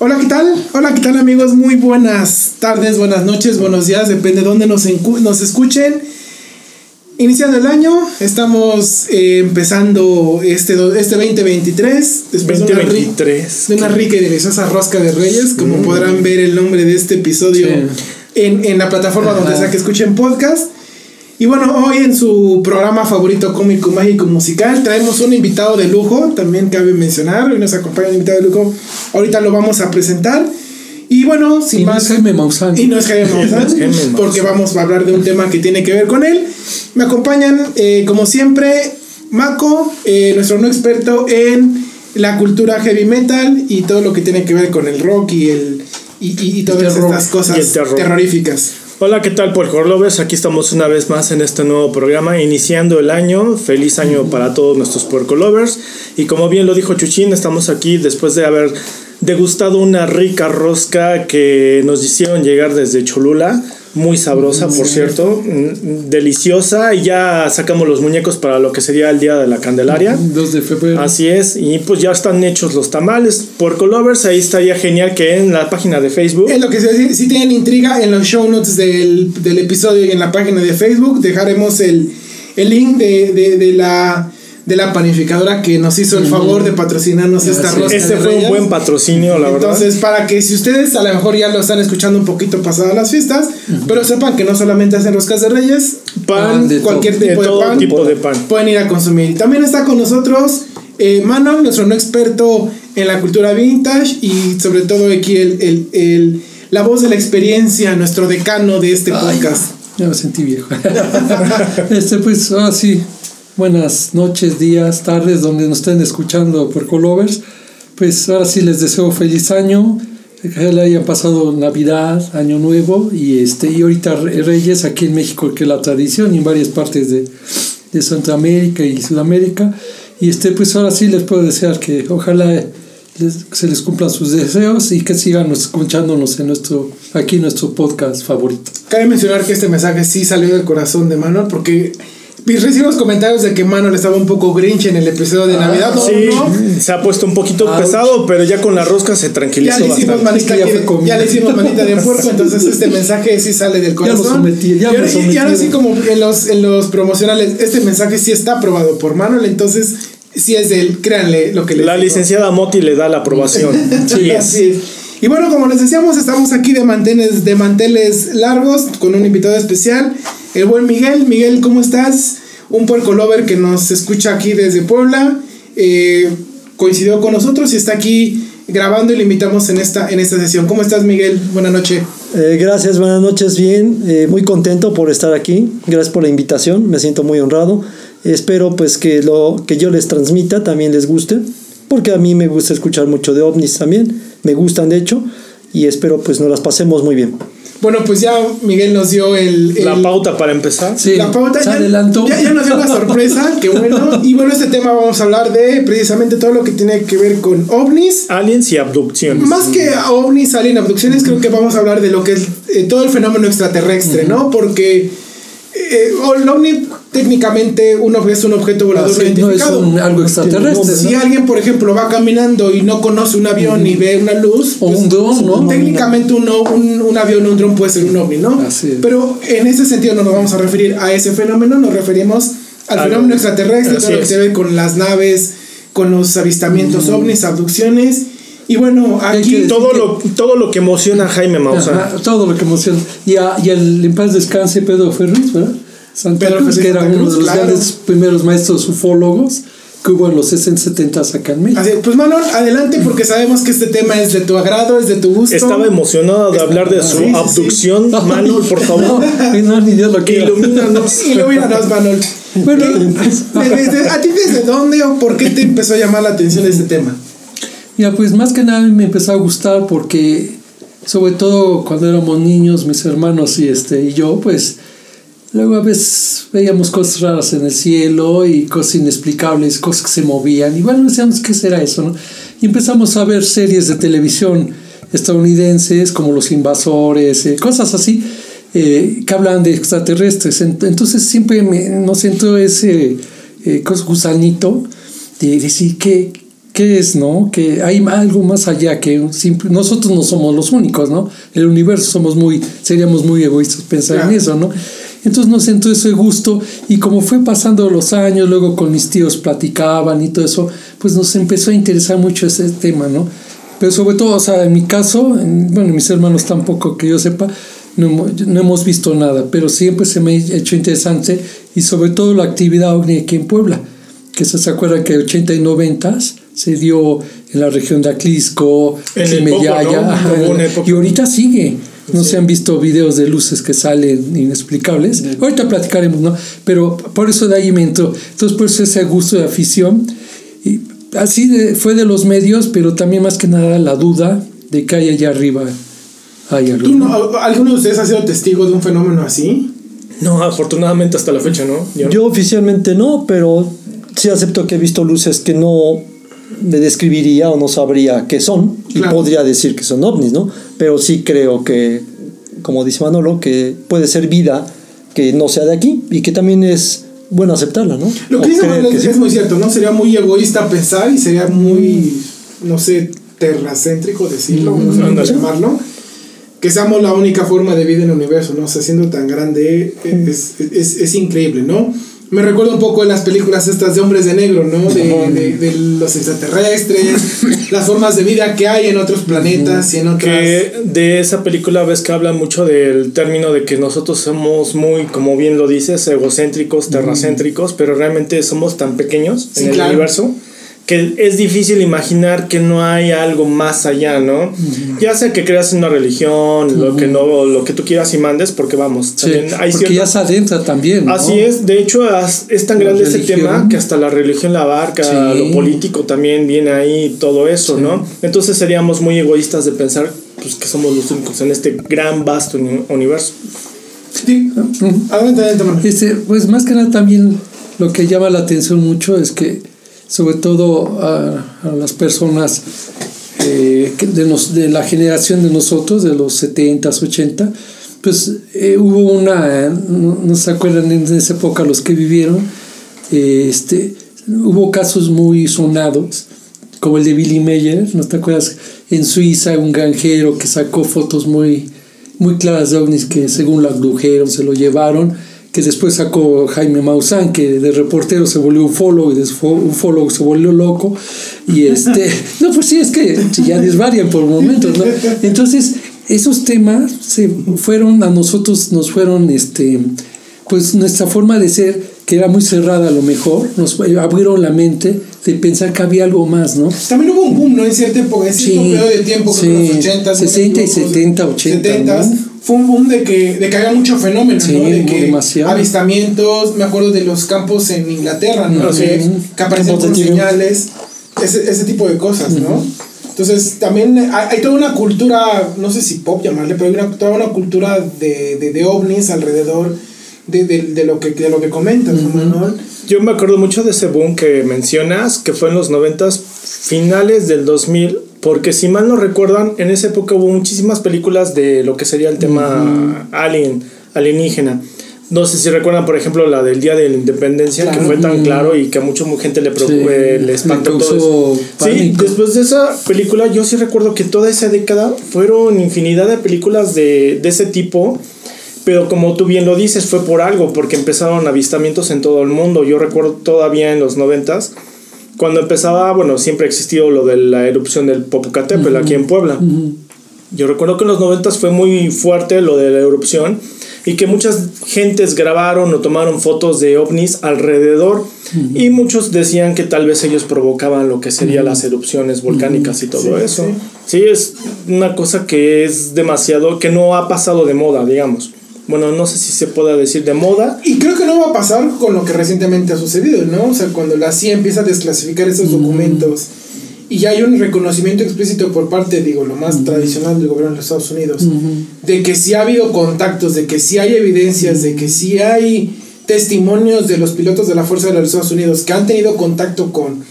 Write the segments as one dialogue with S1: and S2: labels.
S1: Hola, ¿qué tal? Hola, ¿qué tal amigos? Muy buenas tardes, buenas noches, buenos días, depende de dónde nos, nos escuchen. Iniciando el año, estamos eh, empezando este, este 2023.
S2: Después 2023.
S1: De, una, rica y deliciosa rosca de reyes, como mm. podrán ver el nombre de este episodio en, en, la plataforma donde sea que escuchen podcast. Y bueno, hoy en su programa favorito cómico, mágico, musical, traemos un invitado de lujo, también cabe mencionar, hoy nos acompaña un invitado de lujo, ahorita lo vamos a presentar. Y bueno, sin más.
S3: No es Jaime Maussan.
S1: Y no es Jaime Maussan, porque vamos a hablar de un tema que tiene que ver con él. Me acompañan, eh, como siempre, Mako, eh, nuestro no experto en la cultura heavy metal y todo lo que tiene que ver con el rock y el y, y, todas estas cosas terroríficas.
S2: Hola, ¿qué tal, Lovers? Aquí estamos una vez más en este nuevo programa, iniciando el año. Feliz año para todos nuestros Lovers. Y como bien lo dijo Chuchín, estamos aquí después de haber degustado una rica rosca que nos hicieron llegar desde Cholula muy sabrosa, por cierto, mm, deliciosa. Y ya sacamos los muñecos para lo que sería el día de la Candelaria.
S3: 2 de febrero.
S2: Así es, y pues ya están hechos los tamales. Por Colovers, ahí estaría genial que en la página de Facebook.
S1: Es lo que se si tienen intriga, en los show notes del, del, episodio y en la página de Facebook dejaremos el, el link de, de, de la de la panificadora que nos hizo el favor de patrocinarnos esta rosca.
S2: Este fue un buen patrocinio, la
S1: verdad. Entonces, para que si ustedes a lo mejor ya lo están escuchando un poquito pasadas las fiestas, pero sepan que no solamente hacen roscas de reyes, pan, cualquier tipo, de, pan,
S2: tipo de pan,
S1: pueden ir a consumir. También está con nosotros eh, Manuel, nuestro no experto en la cultura vintage y sobre todo aquí el, el, el la voz de la experiencia, nuestro decano de este podcast.
S3: Ya me sentí viejo. este, pues, ah, sí, buenas noches, días, tardes, donde nos estén escuchando por Colovers. Pues ahora sí les deseo feliz año, que le hayan pasado Navidad, Año Nuevo y, este, y ahorita Reyes aquí en México, que es la tradición, y en varias partes de, de Centroamérica y Sudamérica. Y este, pues ahora sí les puedo desear que ojalá se les cumplan sus deseos y que sigan escuchándonos en nuestro, aquí nuestro podcast favorito.
S1: Cabe mencionar que este mensaje sí salió del corazón de Manuel porque recibimos comentarios de que Manuel estaba un poco grinch en el episodio de ah, Navidad.
S2: sí, se ha puesto un poquito pesado, pero ya con la rosca se tranquilizó
S1: ya le hicimos Manita ya, le hicimos manita de puerco, entonces este mensaje sí sale del corazón. Ya lo sometí, ya y, ahora sí como en los, en los promocionales, este mensaje sí está aprobado por Manuel, entonces sí es de él, créanle lo que le
S2: La licenciada Moti le da la aprobación. sí,
S1: así Y bueno, como les decíamos, estamos aquí de manteles, de manteles largos con un invitado especial el buen Miguel. Miguel, ¿cómo estás? Un puerco lover que nos escucha aquí desde Puebla. Eh, coincidió con nosotros y está aquí grabando y le invitamos en esta, en esta sesión. ¿Cómo estás, Miguel? Buenas noches.
S4: Eh, gracias, buenas noches, bien. Eh, muy contento por estar aquí. Gracias por la invitación, me siento muy honrado. Espero pues que lo que yo les transmita también les guste, porque a mí me gusta escuchar mucho de ovnis también, me gustan de hecho, y espero pues nos las pasemos muy bien.
S1: Bueno, pues ya Miguel nos dio el,
S2: la pauta para empezar.
S1: Sí, la pauta ya, ya, nos dio la sorpresa, qué bueno. Y bueno, este tema vamos a hablar de precisamente todo lo que tiene que ver con ovnis.
S2: Aliens y abducciones.
S1: Más que ovnis, aliens, abducciones, creo que vamos a hablar de lo que es eh, todo el fenómeno extraterrestre, ¿no? Porque eh, el ovni técnicamente uno es un objeto volador
S3: ah, identificado. No es algo extraterrestre.
S1: Si alguien, por ejemplo, va caminando y no conoce un avión y ve una luz,
S3: o un dron, ¿no?
S1: Técnicamente un, un, un, avión o un dron puede ser un ovni, ¿no? Pero en ese sentido no nos vamos a referir a ese fenómeno, nos referimos al fenómeno extraterrestre, todo lo que se ve con las naves, con los avistamientos ovnis, abducciones. Y bueno, aquí
S2: todo lo, todo lo que emociona a Jaime Maussan.
S3: todo lo que emociona. Y, a, y el en paz descanse Pedro Ferriz, ¿verdad? Santa Cruz, que era uno de los grandes primeros maestros ufólogos que hubo en los 60 70 acá en México.
S1: pues Manuel, adelante porque sabemos que este tema es de tu agrado, es de tu gusto.
S2: Estaba emocionado de hablar de su abducción. Manuel, por favor.
S3: no, ni Dios lo
S1: Ilumínanos. Ilumínanos, Manuel. Bueno, ¿a ti desde dónde o por qué te empezó a llamar la atención este tema?
S3: Ya, pues más que nada me empezó a gustar porque, sobre todo cuando éramos niños, mis hermanos y, este, y yo, pues Luego a veces veíamos cosas raras en el cielo y cosas inexplicables, cosas que se movían. Y bueno, decíamos, ¿qué será eso? No? Y empezamos a ver series de televisión estadounidenses como Los Invasores, eh, cosas así, eh, que hablan de extraterrestres. Entonces siempre me, nos entró ese eh, gusanito de decir, ¿qué, ¿qué es, no? Que hay algo más allá que simple, nosotros no somos los únicos, ¿no? El universo somos muy, seríamos muy egoístas pensar en eso, ¿no? Entonces nos entró ese gusto y como fue pasando los años, luego con mis tíos platicaban y todo eso, pues nos empezó a interesar mucho ese tema, ¿no? Pero sobre todo, o sea, en mi caso, bueno, mis hermanos tampoco que yo sepa, no, no, hemos visto nada, pero siempre se me ha hecho interesante y sobre todo la actividad ovni aquí en Puebla, que se, acuerdan que 80 y 90 se dio en la región de Aclisco,
S2: en Medalla,
S3: ¿no? y ahorita sigue. No sí. se han visto videos de luces que salen inexplicables. Sí. Ahorita platicaremos, ¿no? Pero por eso de ahí me entró. Entonces, por eso ese gusto de afición. Y así de, fue de los medios, pero también más que nada la duda de que hay allá arriba. Allá arriba.
S1: ¿Tú no, ¿Alguno de ustedes ha sido testigo de un fenómeno así?
S2: No, afortunadamente hasta la fecha, ¿no?
S4: Yo, Yo oficialmente no, pero sí acepto que he visto luces que no me describiría o no sabría qué son claro. y podría decir que son ovnis, ¿no? Pero sí creo que, como dice Manolo, que puede ser vida que no sea de aquí y que también es bueno aceptarla, ¿no?
S1: Lo que dice Manolo es, sí. es muy cierto, ¿no? Sería muy egoísta pensar y sería muy, no sé, terracéntrico decirlo, mm, no sé cómo llamarlo. Que seamos la única forma de vida en el universo, ¿no? O sea, siendo tan grande es, es, es increíble, ¿no? Me recuerda un poco de las películas estas de hombres de negro, ¿no? De, de, de, los extraterrestres, las formas de vida que hay en otros planetas y en otras...
S2: Que de esa película ves que habla mucho del término de que nosotros somos muy, como bien lo dices, egocéntricos, terracéntricos, pero realmente somos tan pequeños sí, en el claro. universo que es difícil imaginar que no hay algo más allá, ¿no? Uh -huh. Ya sea que creas en una religión, uh -huh. lo que no, lo que tú quieras y mandes, porque vamos,
S3: sí, hay porque ya se adentra también. ¿no?
S2: Así es, de hecho es tan la grande religión. ese tema que hasta la religión la abarca, sí. lo político también viene ahí, todo eso, sí. ¿no? Entonces seríamos muy egoístas de pensar pues, que somos los únicos en este gran, vasto universo.
S1: Sí, adelante, adelante,
S3: este, Pues más que nada también lo que llama la atención mucho es que sobre todo a, las personas eh, de, nos, de, la generación de nosotros, de los 70s, 80, pues eh, hubo una, no, no, se acuerdan en esa época los que vivieron, eh, este, hubo casos muy sonados, como el de Billy Meyer, ¿no te acuerdas? En Suiza, un granjero que sacó fotos muy, muy claras de ovnis que según la abdujeron, se lo llevaron que después sacó Jaime Maussan, que de reportero se volvió ufólogo y de ufólogo se volvió loco. Y este, no, pues sí, es que ya desvarian por momentos, ¿no? Entonces, esos temas se fueron a nosotros, nos fueron, este, pues nuestra forma de ser, que era muy cerrada a lo mejor, nos abrieron la mente de pensar que había algo más, ¿no?
S1: También hubo un boom, ¿no? En cierta época, en cierto sí, periodo de tiempo,
S3: sí,
S1: los 80,
S3: 60 y 70, 80. 70
S1: ¿no? Fue un boom de que, de que había mucho fenómeno, sí, ¿no? De que
S3: demasiado.
S1: avistamientos, me acuerdo de los campos en Inglaterra, ¿no? Sí. Que, que aparecían con señales, ese, ese tipo de cosas, ¿no? Uh -huh. Entonces, también hay, hay, toda una cultura, no sé si pop llamarle, pero hay una, toda una cultura de, de, de ovnis alrededor de, de, de, lo, que, de lo que comentas, uh -huh. Manuel.
S2: Yo me acuerdo mucho de ese boom que mencionas, que fue en los 90 finales del 2000, porque si mal no recuerdan, en esa época hubo muchísimas películas de lo que sería el tema uh -huh. alien, alienígena. No sé si recuerdan, por ejemplo, la del Día de la Independencia, claro. que fue tan claro y que a mucha gente le, preocupó, sí, le espantó todo eso. Sí, después de esa película, yo sí recuerdo que toda esa década fueron infinidad de películas de, de ese tipo. Pero como tú bien lo dices, fue por algo, porque empezaron avistamientos en todo el mundo. Yo recuerdo todavía en los noventas, cuando empezaba, bueno, siempre ha existido lo de la erupción del Popocatépetl uh -huh. aquí en Puebla. Uh -huh. Yo recuerdo que en los noventas fue muy fuerte lo de la erupción y que muchas gentes grabaron o tomaron fotos de ovnis alrededor uh -huh. y muchos decían que tal vez ellos provocaban lo que serían las erupciones volcánicas y todo sí, eso. Sí. sí, es una cosa que es demasiado, que no ha pasado de moda, digamos bueno, no sé si se pueda decir de moda.
S1: Y creo que no va a pasar con lo que recientemente ha sucedido, ¿no? O sea, cuando la CIA empieza a desclasificar esos documentos mm. y ya hay un reconocimiento explícito por parte, digo, lo más mm. tradicional del gobierno de los Estados Unidos, mm -hmm. de que sí ha habido contactos, de que sí hay evidencias, de que sí hay testimonios de los pilotos de la Fuerza de los Estados Unidos que han tenido contacto con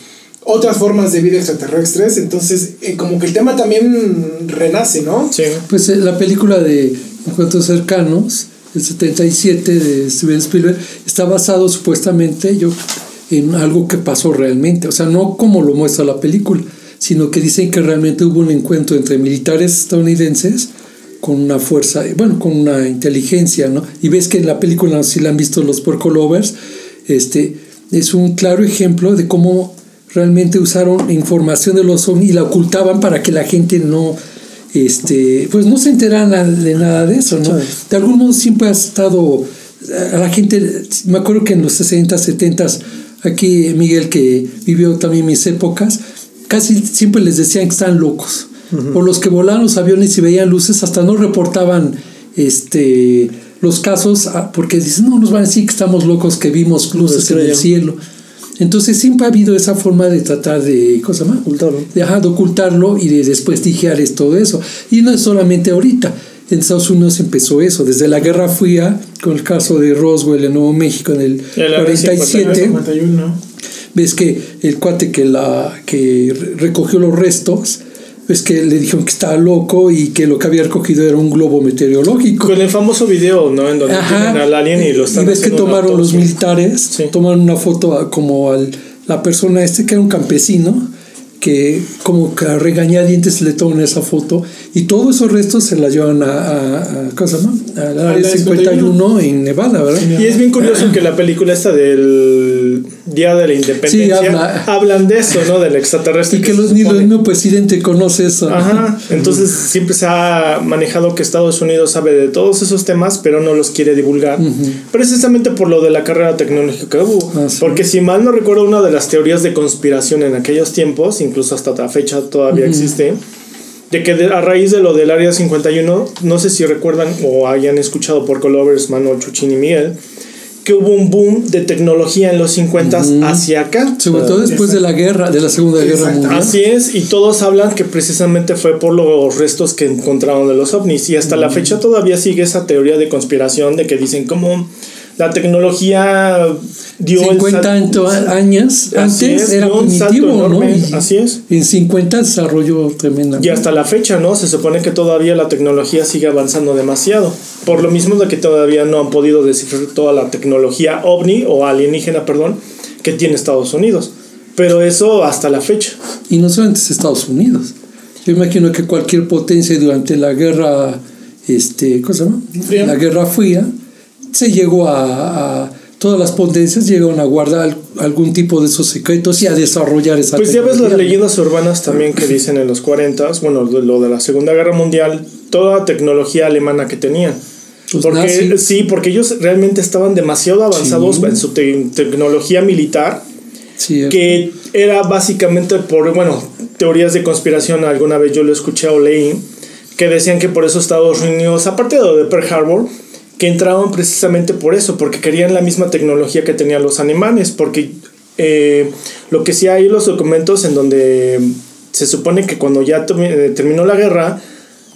S1: otras formas de vida extraterrestres, entonces eh, como que el tema también renace, ¿no?
S3: Sí. Pues eh, la película de Encuentros cercanos, el 77 de Steven Spielberg, está basado supuestamente, yo en algo que pasó realmente, o sea, no como lo muestra la película, sino que dicen que realmente hubo un encuentro entre militares estadounidenses con una fuerza, bueno, con una inteligencia, ¿no? Y ves que en la película, si la han visto los Porco Lovers, este, es un claro ejemplo de cómo realmente usaron información de los ovnis y la ocultaban para que la gente no, este, pues no se enterara de nada de eso, ¿no? De algún modo siempre ha estado, a la gente, me acuerdo que en los 60, 70, aquí Miguel que vivió también mis épocas, casi siempre les decían que están locos. Por los que volaban los aviones y veían luces, hasta no reportaban este los casos, ah, porque dicen, no, nos van a decir que estamos locos, que vimos luces en el cielo. Entonces siempre ha habido esa forma de tratar de, cosa más, ocultarlo. De, de ocultarlo y de desprestigiar todo eso. Y no es solamente ahorita. En Estados Unidos empezó eso, desde la Guerra Fría, con el caso de Roswell en Nuevo México en el, 47. Ves que el cuate que, la, que recogió los restos es que le dijeron que estaba loco y que lo que había recogido era un globo meteorológico.
S2: Con el famoso video, ¿no? En donde tienen al alien y lo están
S3: Y ves que tomaron los militares, tomaron una foto como al, la persona este que era un campesino, que como que a regañadientes le toman esa foto y todos esos restos se la llevan a, a, a cosa, ¿no? Al área 51 en Nevada, ¿verdad?
S2: Y es bien curioso que la película esta del Día de la Independencia
S3: Sí, habla-
S2: hablan de eso, ¿no? Del extraterrestre.
S3: Y que
S2: se
S3: los, ni el
S2: supone-
S3: mismo presidente conoce eso.
S2: Ajá, entonces siempre se ha manejado que Estados Unidos sabe de todos esos temas, pero no los quiere divulgar, precisamente por lo de la carrera tecnológica que hubo.
S3: Ah, sí.
S2: Porque si mal no recuerdo, una de las teorías de conspiración en aquellos tiempos, incluso hasta la fecha todavía existe, de que de- a raíz de lo del Área 51, no sé si recuerdan o hayan escuchado por Colovers, Mano, Chuchín y Miguel, que hubo un boom de tecnología en los 50 hacia acá.
S3: Sobre todo después de la guerra, de la Segunda Guerra. Mundial.
S2: Así es, y todos hablan que precisamente fue por los restos que encontraron de los ovnis. Y hasta la fecha todavía sigue esa teoría de conspiración de que dicen como la tecnología dio el
S3: 50
S2: sal-
S3: anto- años antes
S2: es,
S3: era primitivo, ¿no? Y
S2: así es.
S3: En 50 desarrolló tremenda.
S2: Y hasta la fecha, ¿no? Se supone que todavía la tecnología sigue avanzando demasiado. Por lo mismo de que todavía no han podido descifrar toda la tecnología ovni o alienígena, perdón, que tiene Estados Unidos. Pero eso hasta la fecha.
S3: Y no solamente es Estados Unidos. Yo imagino que cualquier potencia durante la guerra, este, ¿cómo se llama?
S1: Fría.
S3: La guerra fría, se llegó a, a- todas las potencias llegaron a guardar al- algún tipo de esos secretos y a desarrollar esa
S2: Pues ya ves las leyendas urbanas también que dicen en los 40, bueno, lo de la Segunda Guerra Mundial, toda tecnología alemana que tenían.
S3: Los
S2: porque
S3: nazis.
S2: sí, porque ellos realmente estaban demasiado avanzados
S3: Sí.
S2: en su te- tecnología militar, que era básicamente por, bueno, teorías de conspiración, alguna vez yo lo escuché o leí, que decían que por eso Estados Unidos, aparte de Pearl Harbor, que entraban precisamente por eso, porque querían la misma tecnología que tenían los alemanes, porque eh, lo que sí hay los documentos en donde se supone que cuando ya eh, terminó la guerra,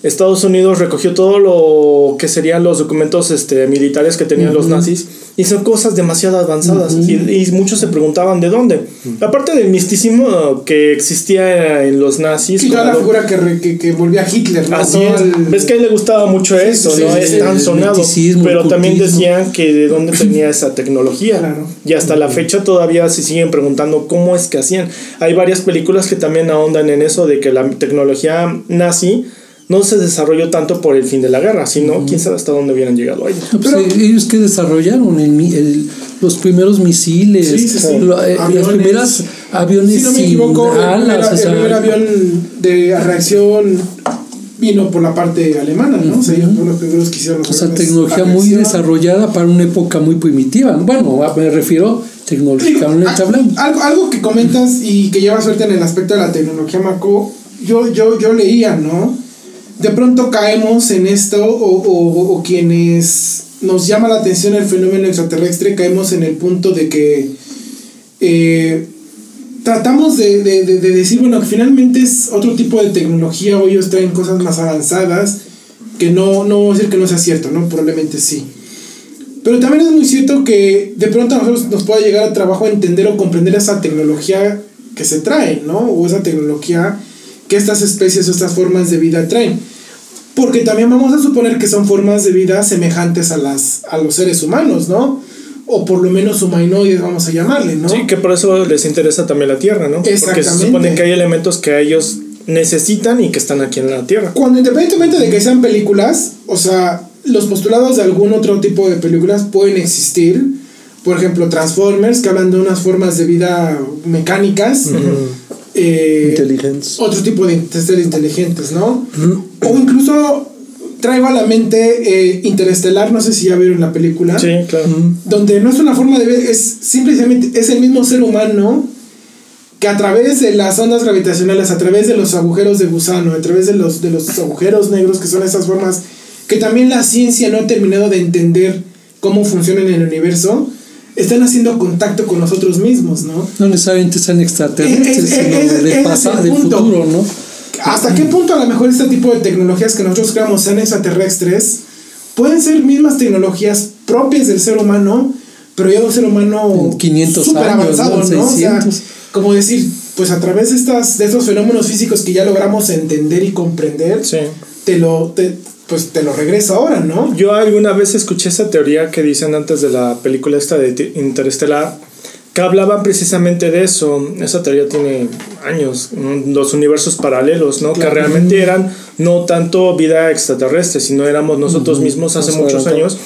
S2: Estados Unidos recogió todo lo que serían los documentos este, militares que tenían los nazis y son cosas demasiado avanzadas y, y muchos se preguntaban de dónde. Aparte del misticismo que existía en los nazis.
S1: Sí, toda la figura que, re- que, que volvió a Hitler, ¿no?
S2: Así es.
S1: el-
S2: Ves que a él le gustaba mucho
S1: Sí,
S2: eso,
S1: sí,
S2: ¿no?
S1: sí,
S2: es
S1: sí,
S2: tan
S3: el
S2: sonado. Pero también decían que de dónde tenía esa tecnología.
S1: Claro.
S2: Y hasta la fecha todavía se siguen preguntando cómo es que hacían. Hay varias películas que también ahondan en eso de que la tecnología nazi no se desarrolló tanto por el fin de la guerra, sino quién sabe hasta dónde hubieran llegado ellos.
S3: No, pues, eh, ellos que desarrollaron el mi- el- los primeros misiles,
S1: Sí, sí, sí.
S3: lo- eh, las
S1: Aviones.
S3: primeras aviones
S1: si no me
S3: sin
S1: equivoco, el
S3: alas,
S1: primer, el primer avión de reacción vino por la parte alemana, ¿no? O sea, ellos fueron los primeros que hicieron los
S3: o sea,
S1: aviones
S3: tecnología muy desarrollada para una época muy primitiva. Bueno, me refiero tecnológicamente
S1: Ah,
S3: hablando.
S1: Algo, algo que comentas y que lleva suerte en el aspecto de la tecnología, Marco, yo, yo, yo leía, ¿no? De pronto caemos en esto, o, o- o quienes nos llama la atención el fenómeno extraterrestre, caemos en el punto de que eh, tratamos de, de- de- de decir, bueno, que finalmente es otro tipo de tecnología, o ellos traen cosas más avanzadas, que no, no voy a decir que no sea cierto, ¿no? Probablemente sí. Pero también es muy cierto que de pronto a nosotros nos puede llegar al trabajo entender o comprender esa tecnología que se trae, ¿no? O esa tecnología que estas especies o estas formas de vida traen. Porque también vamos a suponer que son formas de vida semejantes a, las, a los seres humanos, ¿no? o por lo menos humanoides, vamos a llamarle, ¿no?
S2: Sí, que por eso les interesa también la Tierra, ¿no? Porque se
S1: Exactamente.
S2: supone que hay elementos que ellos necesitan y que están aquí en la Tierra.
S1: Cuando independientemente de que sean películas, o sea, los postulados de algún otro tipo de películas pueden existir. Por ejemplo, Transformers, que hablan de unas formas de vida mecánicas. Eh, otro tipo de seres inteligentes, ¿no? O incluso traigo a la mente eh, Interestelar, no sé si ya vieron la película.
S2: Sí, claro.
S1: donde no es una forma de ver, es simplemente es el mismo ser humano que a través de las ondas gravitacionales, a través de los agujeros de gusano, a través de los, de los agujeros negros, que son esas formas que también la ciencia no ha terminado de entender cómo funcionan en el universo, están haciendo contacto con nosotros mismos, ¿no?
S3: No necesariamente sean extraterrestres,
S1: Es- es-
S3: sino del
S1: es
S3: pasado,
S1: el
S3: del futuro, ¿no?
S1: ¿Hasta qué punto a lo mejor este tipo de tecnologías que nosotros creamos sean extraterrestres pueden ser mismas tecnologías propias del ser humano, pero ya de un ser humano
S3: En 500
S1: súper
S3: años,
S1: avanzado,
S3: ¿no?
S1: ¿no? O sea,
S3: 600.
S1: como decir, pues a través de, estas, de estos fenómenos físicos que ya logramos entender y comprender,
S2: Sí.
S1: te lo te, pues te lo regreso ahora, ¿no?
S2: Yo alguna vez escuché esa teoría que dicen antes de la película esta de Interestelar, que hablaban precisamente de eso. Esa teoría tiene años, los universos paralelos, ¿no? Que realmente eran no tanto vida extraterrestre, sino éramos nosotros mismos hace muchos años,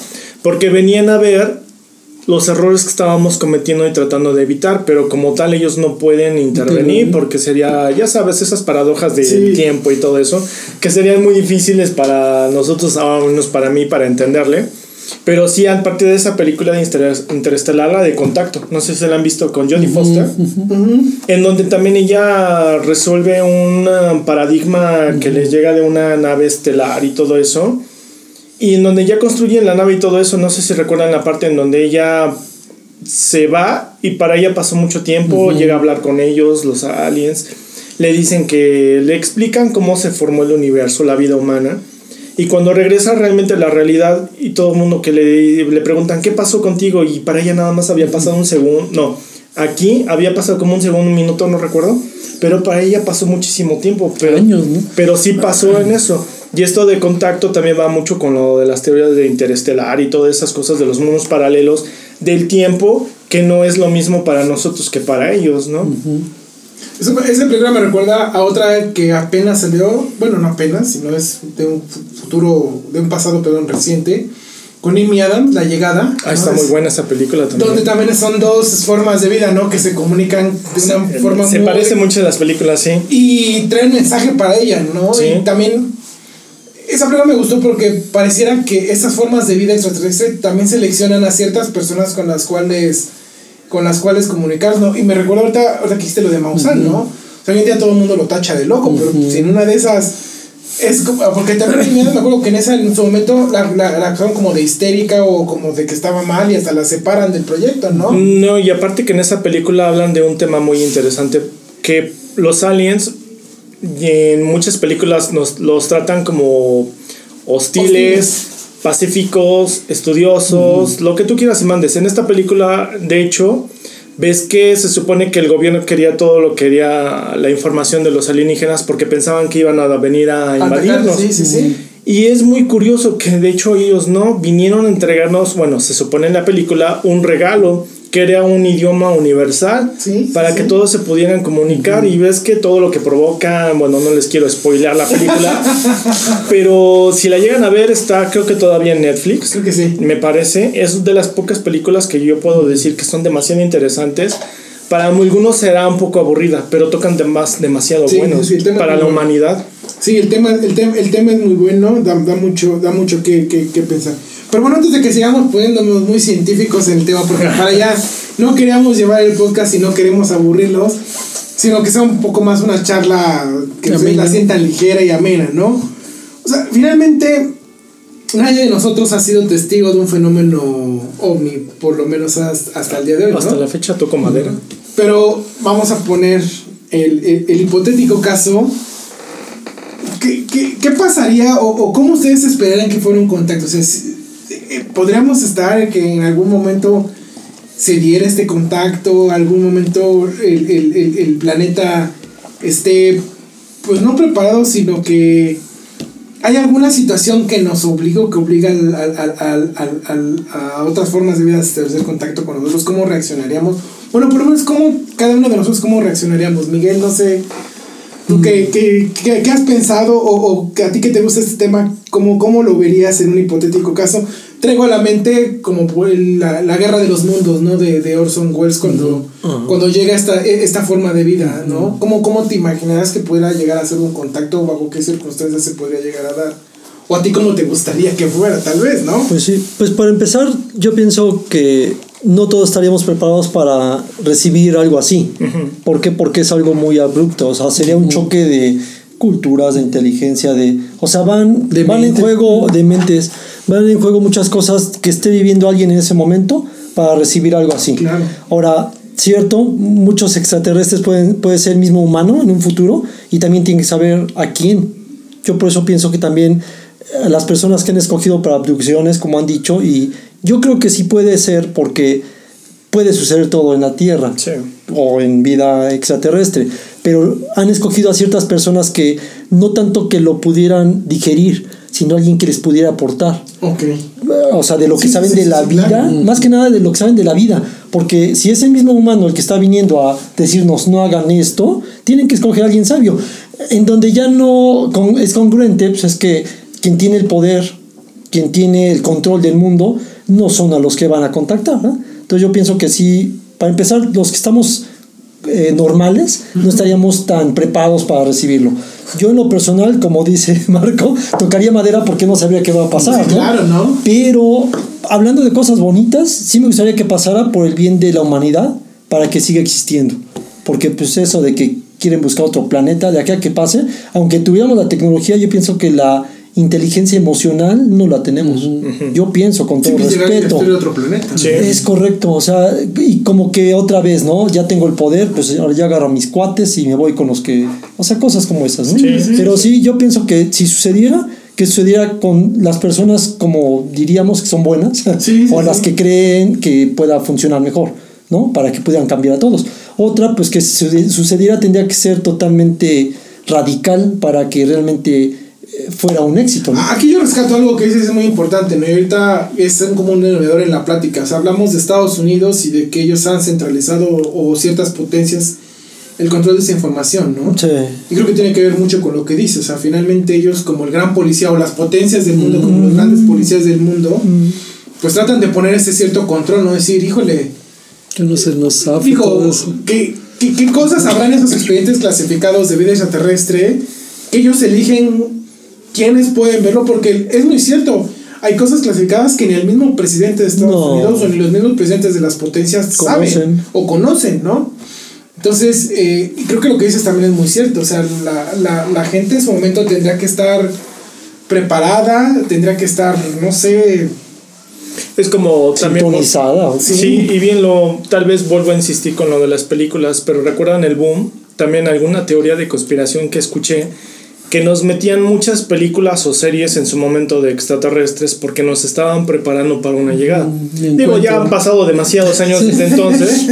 S2: porque venían a ver los errores que estábamos cometiendo y tratando de evitar, pero como tal ellos no pueden intervenir porque sería, ya sabes, esas paradojas del
S1: Sí.
S2: tiempo y todo eso, que serían muy difíciles para nosotros, al menos para mí, para entenderle. Pero sí, a partir de esa película de Inter- Interestelar, la de Contacto, no sé si la han visto con Jodie Foster, en donde también ella resuelve un uh, paradigma que les llega de una nave estelar y todo eso. Y en donde ya construyen la nave y todo eso, no sé si recuerdan la parte en donde ella se va y para ella pasó mucho tiempo, llega a hablar con ellos, los aliens, le dicen que le explican cómo se formó el universo, la vida humana. Y cuando regresa realmente a la realidad y todo el mundo que le, le preguntan qué pasó contigo y para ella nada más había pasado un segundo, no, aquí había pasado como un segundo, un minuto, no recuerdo, pero para ella pasó muchísimo tiempo, pero,
S3: Años, ¿no?
S2: pero sí pasó en eso. Y esto de contacto también va mucho con lo de las teorías de interestelar y todas esas cosas de los mundos paralelos del tiempo, que no es lo mismo para nosotros que para ellos, ¿no?
S1: Ese película me recuerda a otra que apenas salió, bueno, no apenas, sino es de un fu- futuro, de un pasado, perdón, reciente, con Amy Adams, La Llegada.
S2: Ah,
S1: ¿no?
S2: está
S1: Es-
S2: muy buena esa película también.
S1: Donde también son dos formas de vida, ¿no? Que se comunican de una forma
S2: Se
S1: muy...
S2: parece mucho a las películas, sí.
S1: Y traen mensaje para ella, ¿no?
S2: Sí.
S1: Y también... Esa película me gustó porque pareciera que estas formas de vida extraterrestre también seleccionan a ciertas personas con las cuales con las cuales comunicar, ¿no? Y me recuerdo ahorita, ahorita que dijiste lo de Maussan, ¿no? O sea, hoy en día todo el mundo lo tacha de loco, pero si en una de esas es como, porque también me acuerdo que en esa en su momento la, la, como de histérica o como de que estaba mal y hasta la separan del proyecto, ¿no?
S2: No, y aparte que en esa película hablan de un tema muy interesante, que los aliens y en muchas películas nos los tratan como hostiles, pacíficos, estudiosos, lo que tú quieras y mandes. En esta película, de hecho, ves que se supone que el gobierno quería todo lo que quería la información de los alienígenas porque pensaban que iban a venir a invadirnos.
S1: Sí, sí, sí.
S2: Y es muy curioso que de hecho ellos no vinieron a entregarnos, bueno, se supone en la película, un regalo que era un idioma universal
S1: Sí,
S2: para
S1: sí,
S2: que todos se pudieran comunicar y ves que todo lo que provoca, bueno, no les quiero spoilear la película, pero si la llegan a ver está creo que todavía en Netflix.
S1: Creo que sí.
S2: Me parece, es de las pocas películas que yo puedo decir que son demasiado interesantes. Para algunos será un poco aburrida, pero tocan temas demasiado
S1: Sí,
S2: buenos para la
S1: bueno.
S2: humanidad.
S1: Sí, el tema, el tema, el tema es muy bueno, da, da mucho, da mucho que, que, que pensar. Pero bueno, antes de que sigamos poniéndonos muy científicos en el tema, porque para allá no queríamos llevar el podcast y no queremos aburrirlos, sino que sea un poco más una charla que
S3: Amena.
S1: la sientan ligera y amena, ¿no? O sea, finalmente, nadie de nosotros ha sido testigo de un fenómeno ovni, por lo menos hasta, hasta el día de hoy, ¿no?
S2: Hasta la fecha toco madera.
S1: Pero vamos a poner el, el- el hipotético caso. ¿Qué, qué, qué pasaría o, o cómo ustedes esperarían que fuera un contacto? O sea, si- eh, ¿podríamos estar que en algún momento se diera este contacto? ¿Algún momento el, el- el- el planeta esté, pues no preparado, sino que ¿Hay alguna situación que nos obliga o que obliga al, al, al, al, al, a otras formas de vida a establecer contacto con nosotros? ¿Cómo reaccionaríamos? Bueno, por lo menos, ¿cómo, cada uno de nosotros, cómo reaccionaríamos? Miguel, no sé, ¿tú qué, qué, qué, qué has pensado o, o a ti que te gusta este tema, cómo, cómo lo verías en un hipotético caso? Traigo a la mente como la, la guerra de los mundos, ¿no? De, de Orson Welles cuando, uh -huh. cuando llega esta, esta forma de vida, ¿no? Uh -huh. ¿Cómo, ¿Cómo te imaginarás que pudiera llegar a hacer un contacto o bajo qué circunstancias se podría llegar a dar? O a ti cómo te gustaría que fuera, tal vez, ¿no?
S4: Pues sí, pues para empezar, yo pienso que no todos estaríamos preparados para recibir algo así. Uh -huh. ¿Por qué? Porque es algo muy abrupto, o sea, sería un choque de culturas, de inteligencia, de... O sea, van, de van en juego de mentes, van en juego muchas cosas que esté viviendo alguien en ese momento para recibir algo así.
S1: Claro.
S4: Ahora, cierto, muchos extraterrestres pueden puede ser el mismo humano en un futuro y también tienen que saber a quién. Yo por eso pienso que también eh, las personas que han escogido para abducciones, como han dicho, y yo creo que sí puede ser porque puede suceder todo en la Tierra
S2: sí.
S4: o en vida extraterrestre, pero han escogido a ciertas personas que no tanto que lo pudieran digerir, sino alguien que les pudiera aportar.
S1: Okay.
S4: O sea, de lo que sí, saben sí, de la vida, claro. más que nada de lo que saben de la vida, porque si es el mismo humano el que está viniendo a decirnos no hagan esto, tienen que escoger a alguien sabio. En donde ya no es congruente, pues es que quien tiene el poder, quien tiene el control del mundo, no son a los que van a contactar. ¿no? Entonces yo pienso que sí, para empezar, los que estamos eh, normales no estaríamos tan preparados para recibirlo. Yo en lo personal, como dice Marco, tocaría madera porque no sabría qué va a pasar.
S1: Sí, claro, ¿no?
S4: Pero hablando de cosas bonitas, sí me gustaría que pasara por el bien de la humanidad para que siga existiendo. Porque pues eso de que quieren buscar otro planeta, de aquí a que pase, aunque tuviéramos la tecnología, yo pienso que la inteligencia emocional no la tenemos. Uh -huh. Yo pienso con todo
S1: sí,
S4: respeto.
S1: De otro planeta.
S4: Sí. Es correcto, o sea, y como que otra vez, ¿no? Ya tengo el poder, pues ahora ya agarro a mis cuates y me voy con los que, o sea, cosas como esas, ¿no?
S2: Sí,
S4: Pero sí, yo pienso que si sucediera, que sucediera con las personas como diríamos que son buenas o las que creen que pueda funcionar mejor, ¿no? Para que pudieran cambiar a todos. Otra, pues que si sucediera tendría que ser totalmente radical para que realmente fuera un éxito. ¿no?
S1: Aquí yo rescato algo que dices es muy importante, ¿no? Y ahorita es un común denominador en la plática. O sea, hablamos de Estados Unidos y de que ellos han centralizado o, ciertas potencias el control de esa información, ¿no?
S4: Sí.
S1: Y creo que tiene que ver mucho con lo que dices. O sea, finalmente ellos como el gran policía o las potencias del mundo, mm. como los grandes policías del mundo, mm. pues tratan de poner ese cierto control, ¿no? Decir, híjole...
S3: Que no se nos sabe
S1: Digo, ¿qué, qué, ¿qué cosas habrán esos expedientes clasificados de vida extraterrestre que ellos eligen quiénes pueden verlo, porque es muy cierto. Hay cosas clasificadas que ni el mismo presidente de Estados no. Unidos o ni los mismos presidentes de las potencias conocen. saben o conocen, ¿no? Entonces, eh, creo que lo que dices también es muy cierto. O sea, la, la, la, gente en su momento tendría que estar preparada, tendría que estar, no sé.
S2: Es como también. Sí, y bien lo. Tal vez vuelvo a insistir con lo de las películas, pero recuerdan el boom. También alguna teoría de conspiración que escuché que nos metían muchas películas o series en su momento de extraterrestres porque nos estaban preparando para una llegada. Mm, Digo, ya han pasado demasiados años desde entonces,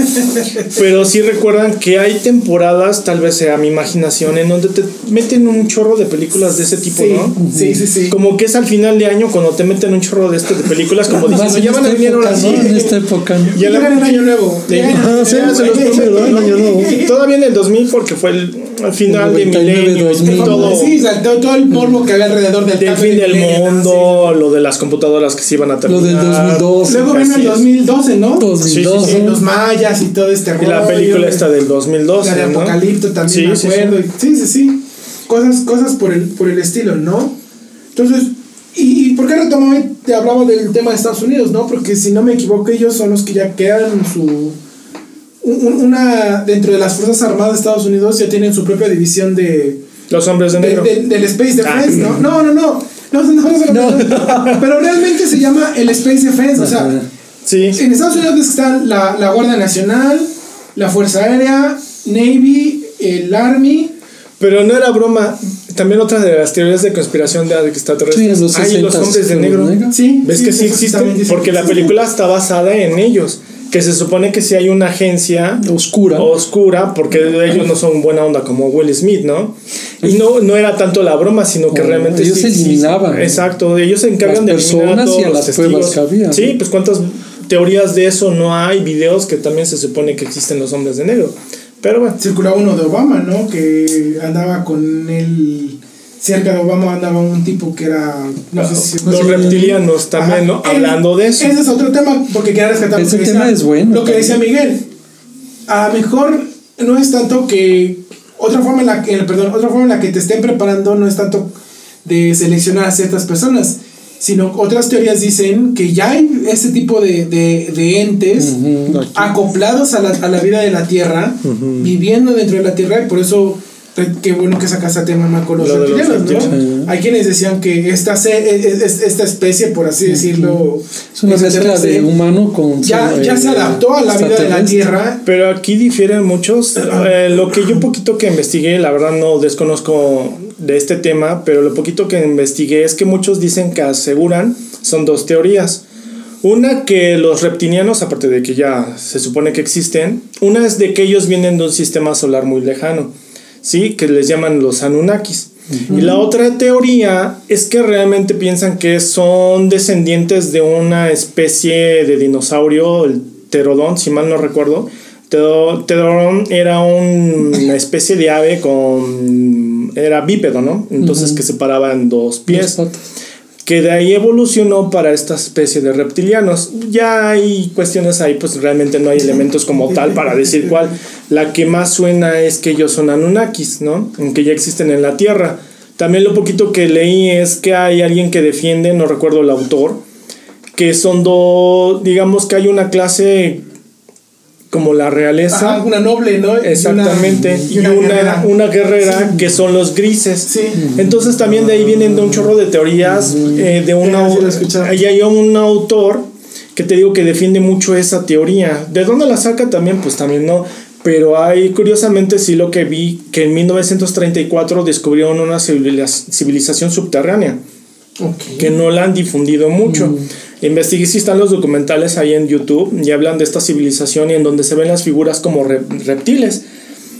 S2: pero sí recuerdan que hay temporadas, tal vez sea mi imaginación, en donde te meten un chorro de películas de ese tipo,
S1: sí,
S2: ¿no?
S1: Sí, sí, sí.
S2: Como que es al final de año cuando te meten un chorro de este de películas, como diciendo, ya van a venir ahora sí.
S3: En esta época.
S1: en año nuevo.
S4: Ah, sí, se los prometo, el año nuevo.
S2: Todavía en el 2000 porque fue el, al final de milenio.
S1: Todo. Sí, todo el morbo que había alrededor del,
S2: del fin del mundo, así. lo de las computadoras que se iban a terminar.
S3: Lo del 2012.
S1: Luego vino el 2012, ¿no?
S3: 2012.
S1: Sí, sí, los mayas y todo este
S2: rollo. Y la película esta del 2012.
S1: La de
S2: ¿no?
S1: Apocalipto también,
S2: sí,
S1: me acuerdo. Sí, sí, sí. Cosas, cosas por, el, por el estilo, ¿no? Entonces, ¿y, y por qué retomaba te hablaba del tema de Estados Unidos, no? Porque si no me equivoco, ellos son los que ya quedan en su una dentro de las Fuerzas Armadas de Estados Unidos ya tienen su propia división de
S2: los hombres de negro
S1: de, de, del Space Defense, ah. ¿no? No, no, no. No, no, no, no, Pero realmente se llama el Space Defense, o sea,
S2: sí.
S1: en Estados Unidos están la, la Guardia Nacional, la Fuerza Aérea, Navy, el Army.
S2: Pero no era broma. También otra de las teorías de conspiración de extraterrestres.
S3: Sí, los
S2: hay los hombres de negro.
S1: negro. Sí.
S2: ¿Ves
S1: sí,
S2: que sí existen? Porque la película está basada en ellos que se supone que si hay una agencia
S3: oscura
S2: oscura porque ellos no son buena onda como Will Smith no Y no, no era tanto la broma, sino que realmente
S3: ellos
S2: sí- sí-
S3: eliminaban.
S2: exacto, ellos se encargan
S3: Las
S2: de eliminar a todos
S3: y a
S2: los
S3: las pruebas
S2: testigos.
S3: que había,
S2: Sí,
S3: ¿no?
S2: pues cuántas teorías de eso no hay, videos que también se supone que existen los hombres de negro. Pero bueno,
S1: Circulaba uno de Obama, ¿no? Que andaba con él. Cerca de Obama andaba un tipo que era. No sé si.
S2: los
S3: sí.
S2: reptilianos también, ¿no?
S1: Ajá.
S2: Hablando de eso.
S1: Ese es otro tema porque quería rescatar lo
S3: Ese
S1: que
S3: tema
S1: decía-
S3: es bueno
S1: Lo que decía Miguel. A lo mejor no es tanto que. Otra forma en la que. Perdón, otra forma en la que te estén preparando no es tanto de seleccionar a ciertas personas. Sino otras teorías dicen que ya hay ese tipo de, de, de entes
S3: Ujú.
S1: acoplados a la, a la vida de la tierra, viviendo dentro de la tierra, y por eso qué bueno que sacaste a tema con los
S2: Lo de los
S1: reptilianos, ¿no? Hay quienes decían que esta, se- es- es- esta especie, por así decirlo,
S3: Es una mezcla de humano con.
S1: ya, ya se
S3: eh,
S1: adaptó a la vida de la tierra.
S2: Pero aquí difieren muchos. Eh, lo que yo un poquito que investigué, la verdad no desconozco de este tema, pero lo poquito que investigué es que muchos dicen que aseguran, son dos teorías. Una que los reptilianos, aparte de que ya se supone que existen, una es de que ellos vienen de un sistema solar muy lejano, ¿sí? Que les llaman los Anunnakis. Y la otra teoría es que realmente piensan que son descendientes de una especie de dinosaurio, el pterodón, si mal no recuerdo. Ptero- Pterodón era un- una especie de ave con... era bípedo, ¿no? Entonces que se paraba en dos pies
S3: Dos.
S2: Que de ahí evolucionó para esta especie de reptilianos. Ya hay cuestiones ahí, pues realmente no hay elementos como tal para decir cuál. La que más suena es que ellos son Anunnakis, ¿no? Aunque ya existen en la Tierra. También lo poquito que leí es que hay alguien que defiende, no recuerdo el autor, que son dos, digamos que hay una clase como la realeza.
S1: Ajá, una noble, ¿no? Y una-
S2: Exactamente, y una,
S1: guerrera.
S2: una guerrera que son los grises.
S1: Sí.
S2: Entonces también de ahí vienen de un chorro de teorías, eh, de una...
S1: Escuchado.
S2: ahí hay un autor que te digo que defiende mucho esa teoría. ¿De dónde la saca también? Pues también no. Pero hay, curiosamente, sí lo que vi, que en 1934 descubrieron una civiliz- civilización subterránea
S1: Ok.
S2: que no la han difundido mucho. Investigué si están los documentales ahí en YouTube y hablan de esta civilización y en donde se ven las figuras como re- reptiles.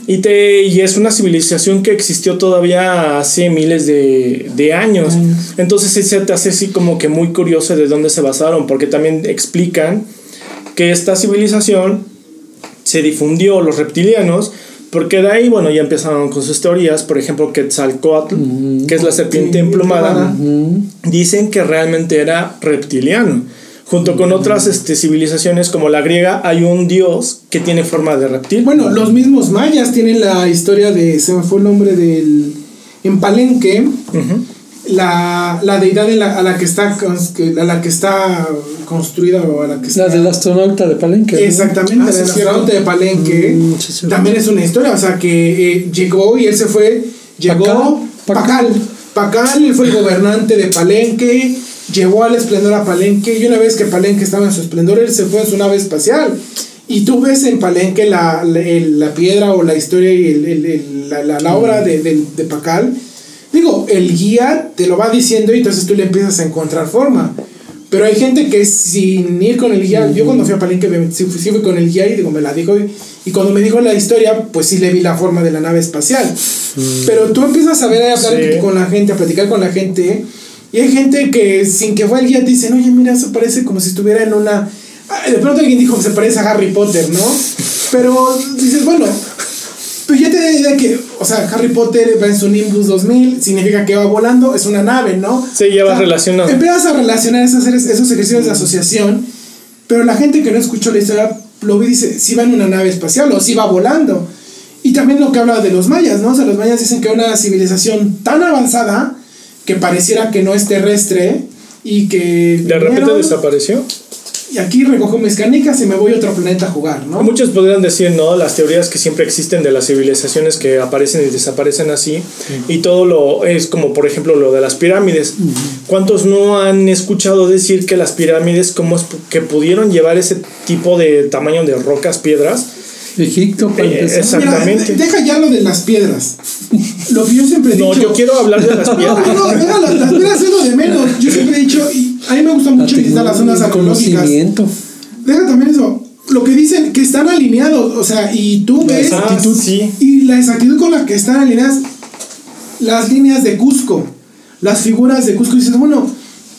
S2: Y, te, y es una civilización que existió todavía hace miles de, de años. Entonces sí se te hace así como que muy curioso de dónde se basaron, porque también explican que esta civilización se difundió los reptilianos, porque de ahí, bueno, ya empezaron con sus teorías, por ejemplo, Quetzalcoatl, que es la serpiente
S1: Sí,
S2: emplumada, dicen que realmente era reptiliano. Junto con otras este, civilizaciones como la griega, hay un dios que tiene forma de reptil.
S1: Bueno, los mismos mayas tienen la historia de. Se me fue el nombre del. En Palenque,
S2: Ujú.
S1: La, la deidad en la- a, la que está, a la que está construida o a la que está.
S3: La del astronauta de Palenque.
S1: Exactamente,
S3: Ah,
S1: el
S3: sí, es
S1: astronauta de Palenque.
S4: Mm, sí, sí.
S1: también es una historia, o sea, que eh, llegó y él se fue. Llegó.
S3: Pacal.
S1: Pacal. Pacal, él fue el gobernante de Palenque. Llevó al esplendor a Palenque. Y una vez que Palenque estaba en su esplendor, él se fue en su nave espacial. Y tú ves en Palenque la, la, el- la piedra o la historia y el- el- el- la, la- la obra de, de, de Pacal. Digo, el guía te lo va diciendo y entonces tú le empiezas a encontrar forma. Pero hay gente que sin ir con el guía, yo cuando fui a Palenque sí, fui- con el guía y digo, me la dijo y, cuando me dijo la historia, pues sí le vi la forma de la nave espacial. Pero tú empiezas a ver, a hablar
S2: Sí.
S1: con la gente, a platicar con la gente y hay gente que sin que fue el guía te dicen, oye, mira, eso parece como si estuviera en una... Ah, De pronto alguien dijo que se parece a Harry Potter, ¿no? Pero dices, bueno, pero ya te da idea que, o sea, Harry Potter va en su Nimbus 2000, significa que va volando, es una nave, ¿no?
S2: Sí, ya
S1: O
S2: va
S1: sea,
S2: relacionado.
S1: Empiezas a relacionar esos, esos ejercicios de asociación, pero la gente que no escuchó la historia lo ve y dice, si va en una nave espacial o si va volando. Y también lo que habla de los mayas, ¿no? O sea, los mayas dicen que una civilización tan avanzada que pareciera que no es terrestre y que...
S2: De repente
S1: vinieron,
S2: desapareció.
S1: Y aquí recojo mis canicas y me voy a otro planeta a jugar, ¿no?
S2: Muchos podrían decir, ¿no? Las teorías que siempre existen de las civilizaciones que aparecen y desaparecen así. Y todo lo es como, por ejemplo, lo de las pirámides. ¿Cuántos no han escuchado decir que las pirámides, cómo es que pudieron llevar ese tipo de tamaño de rocas, piedras?
S3: Egipto,
S2: Eh.
S1: Mira,
S2: exactamente.
S1: de- deja ya lo de las piedras. Lo que yo siempre he
S2: No,
S1: dicho...
S2: yo quiero hablar de las
S1: No,
S2: piedras.
S1: no, deja las, las piedras es lo de menos. Yo siempre he dicho, y a mí me gusta mucho visitar las zonas arqueológicas. Deja también eso. Lo que dicen que están alineados, o sea, y tú ves
S2: Ah, sí.
S1: y la exactitud con la que están alineadas. las líneas de Cusco, las figuras de Cusco, y dices, bueno,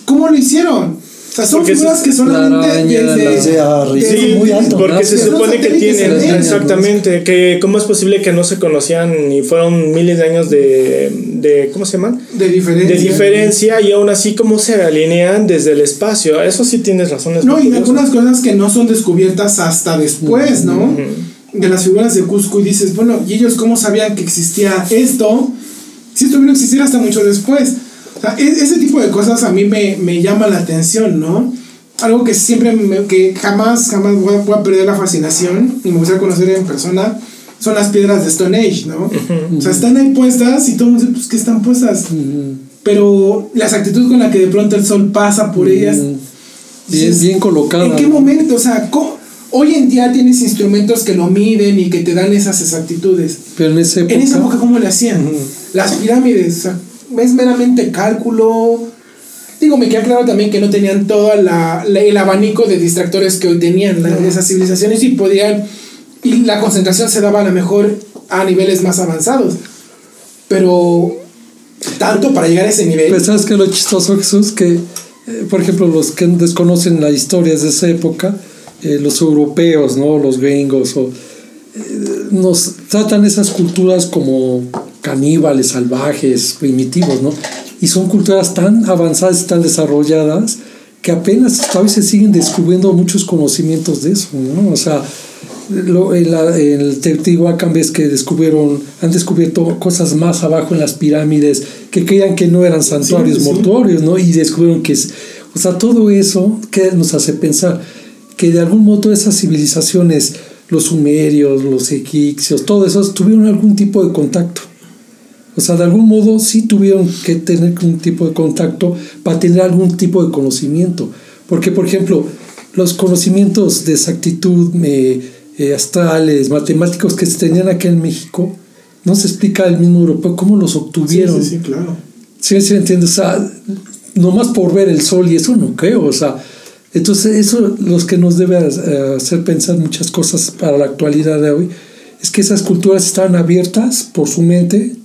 S1: ¿cómo lo hicieron? Sea, son
S2: Porque
S1: figuras
S2: se-
S1: que solamente desde-
S3: la-
S1: desde-
S4: sí, muy alto.
S2: Porque se supone que tienen, exactamente, que cómo es posible que no se conocían y fueron miles de años de, de ¿cómo se llaman?
S1: de diferencia.
S2: De diferencia y aún así cómo se alinean desde el espacio. Eso sí tienes razón.
S1: No, y algunas cosas que no son descubiertas hasta después, ¿no? De las figuras de Cusco y dices, bueno, ¿y ellos cómo sabían que existía esto? Si esto vino a existir hasta mucho después. O sea, e- ese tipo de cosas a mí me, me llama la atención, ¿no? Algo que siempre, me- que jamás, jamás voy a, voy a perder la fascinación y me gustaría conocer en persona, son las piedras de Stone Age, ¿no? O sea, están ahí puestas y todo el mundo dice, pues, ¿qué están puestas? Pero la exactitud con la que de pronto el sol pasa por ellas,
S3: Bien,
S1: dices,
S3: bien colocada.
S1: ¿En qué momento? O sea, ¿cómo- hoy en día tienes instrumentos que lo miden y que te dan esas exactitudes.
S3: Pero en esa época.
S1: En esa época, ¿cómo le hacían? Las pirámides, o sea, es meramente cálculo. Digo, me queda claro también que no tenían todo la, la- el abanico de distractores que hoy tenían esas civilizaciones y podían. Y la concentración se daba a lo mejor a niveles más avanzados. Pero, tanto para llegar a ese nivel.
S3: Pues sabes que lo chistoso, Jesús, que eh, por ejemplo los que desconocen la historia de esa época, eh, los europeos, ¿no? Los gringos, o, eh, nos tratan esas culturas como caníbales, salvajes, primitivos, ¿no? Y son culturas tan avanzadas y tan desarrolladas que apenas hoy se siguen descubriendo muchos conocimientos de eso, ¿no? O sea, lo, en, la- en el Teotihuacán ves que descubrieron, han descubierto cosas más abajo en las pirámides que creían que no eran santuarios
S1: Sí, sí.
S3: mortuorios, ¿no? Y descubrieron que es, o sea, todo eso que nos hace pensar que de algún modo esas civilizaciones, los sumerios, los egipcios, todo eso tuvieron algún tipo de contacto. O sea, de algún modo sí tuvieron que tener un tipo de contacto para tener algún tipo de conocimiento. Porque, por ejemplo, los conocimientos de exactitud eh, eh, astrales, matemáticos que se tenían aquí en México, no se explica el mismo europeo cómo los obtuvieron.
S1: sí, sí, claro.
S3: Sí, sí, entiendo. O sea, nomás por ver el sol y eso no creo. O sea, entonces eso los que nos debe eh, hacer pensar muchas cosas para la actualidad de hoy es que esas culturas están abiertas por su mente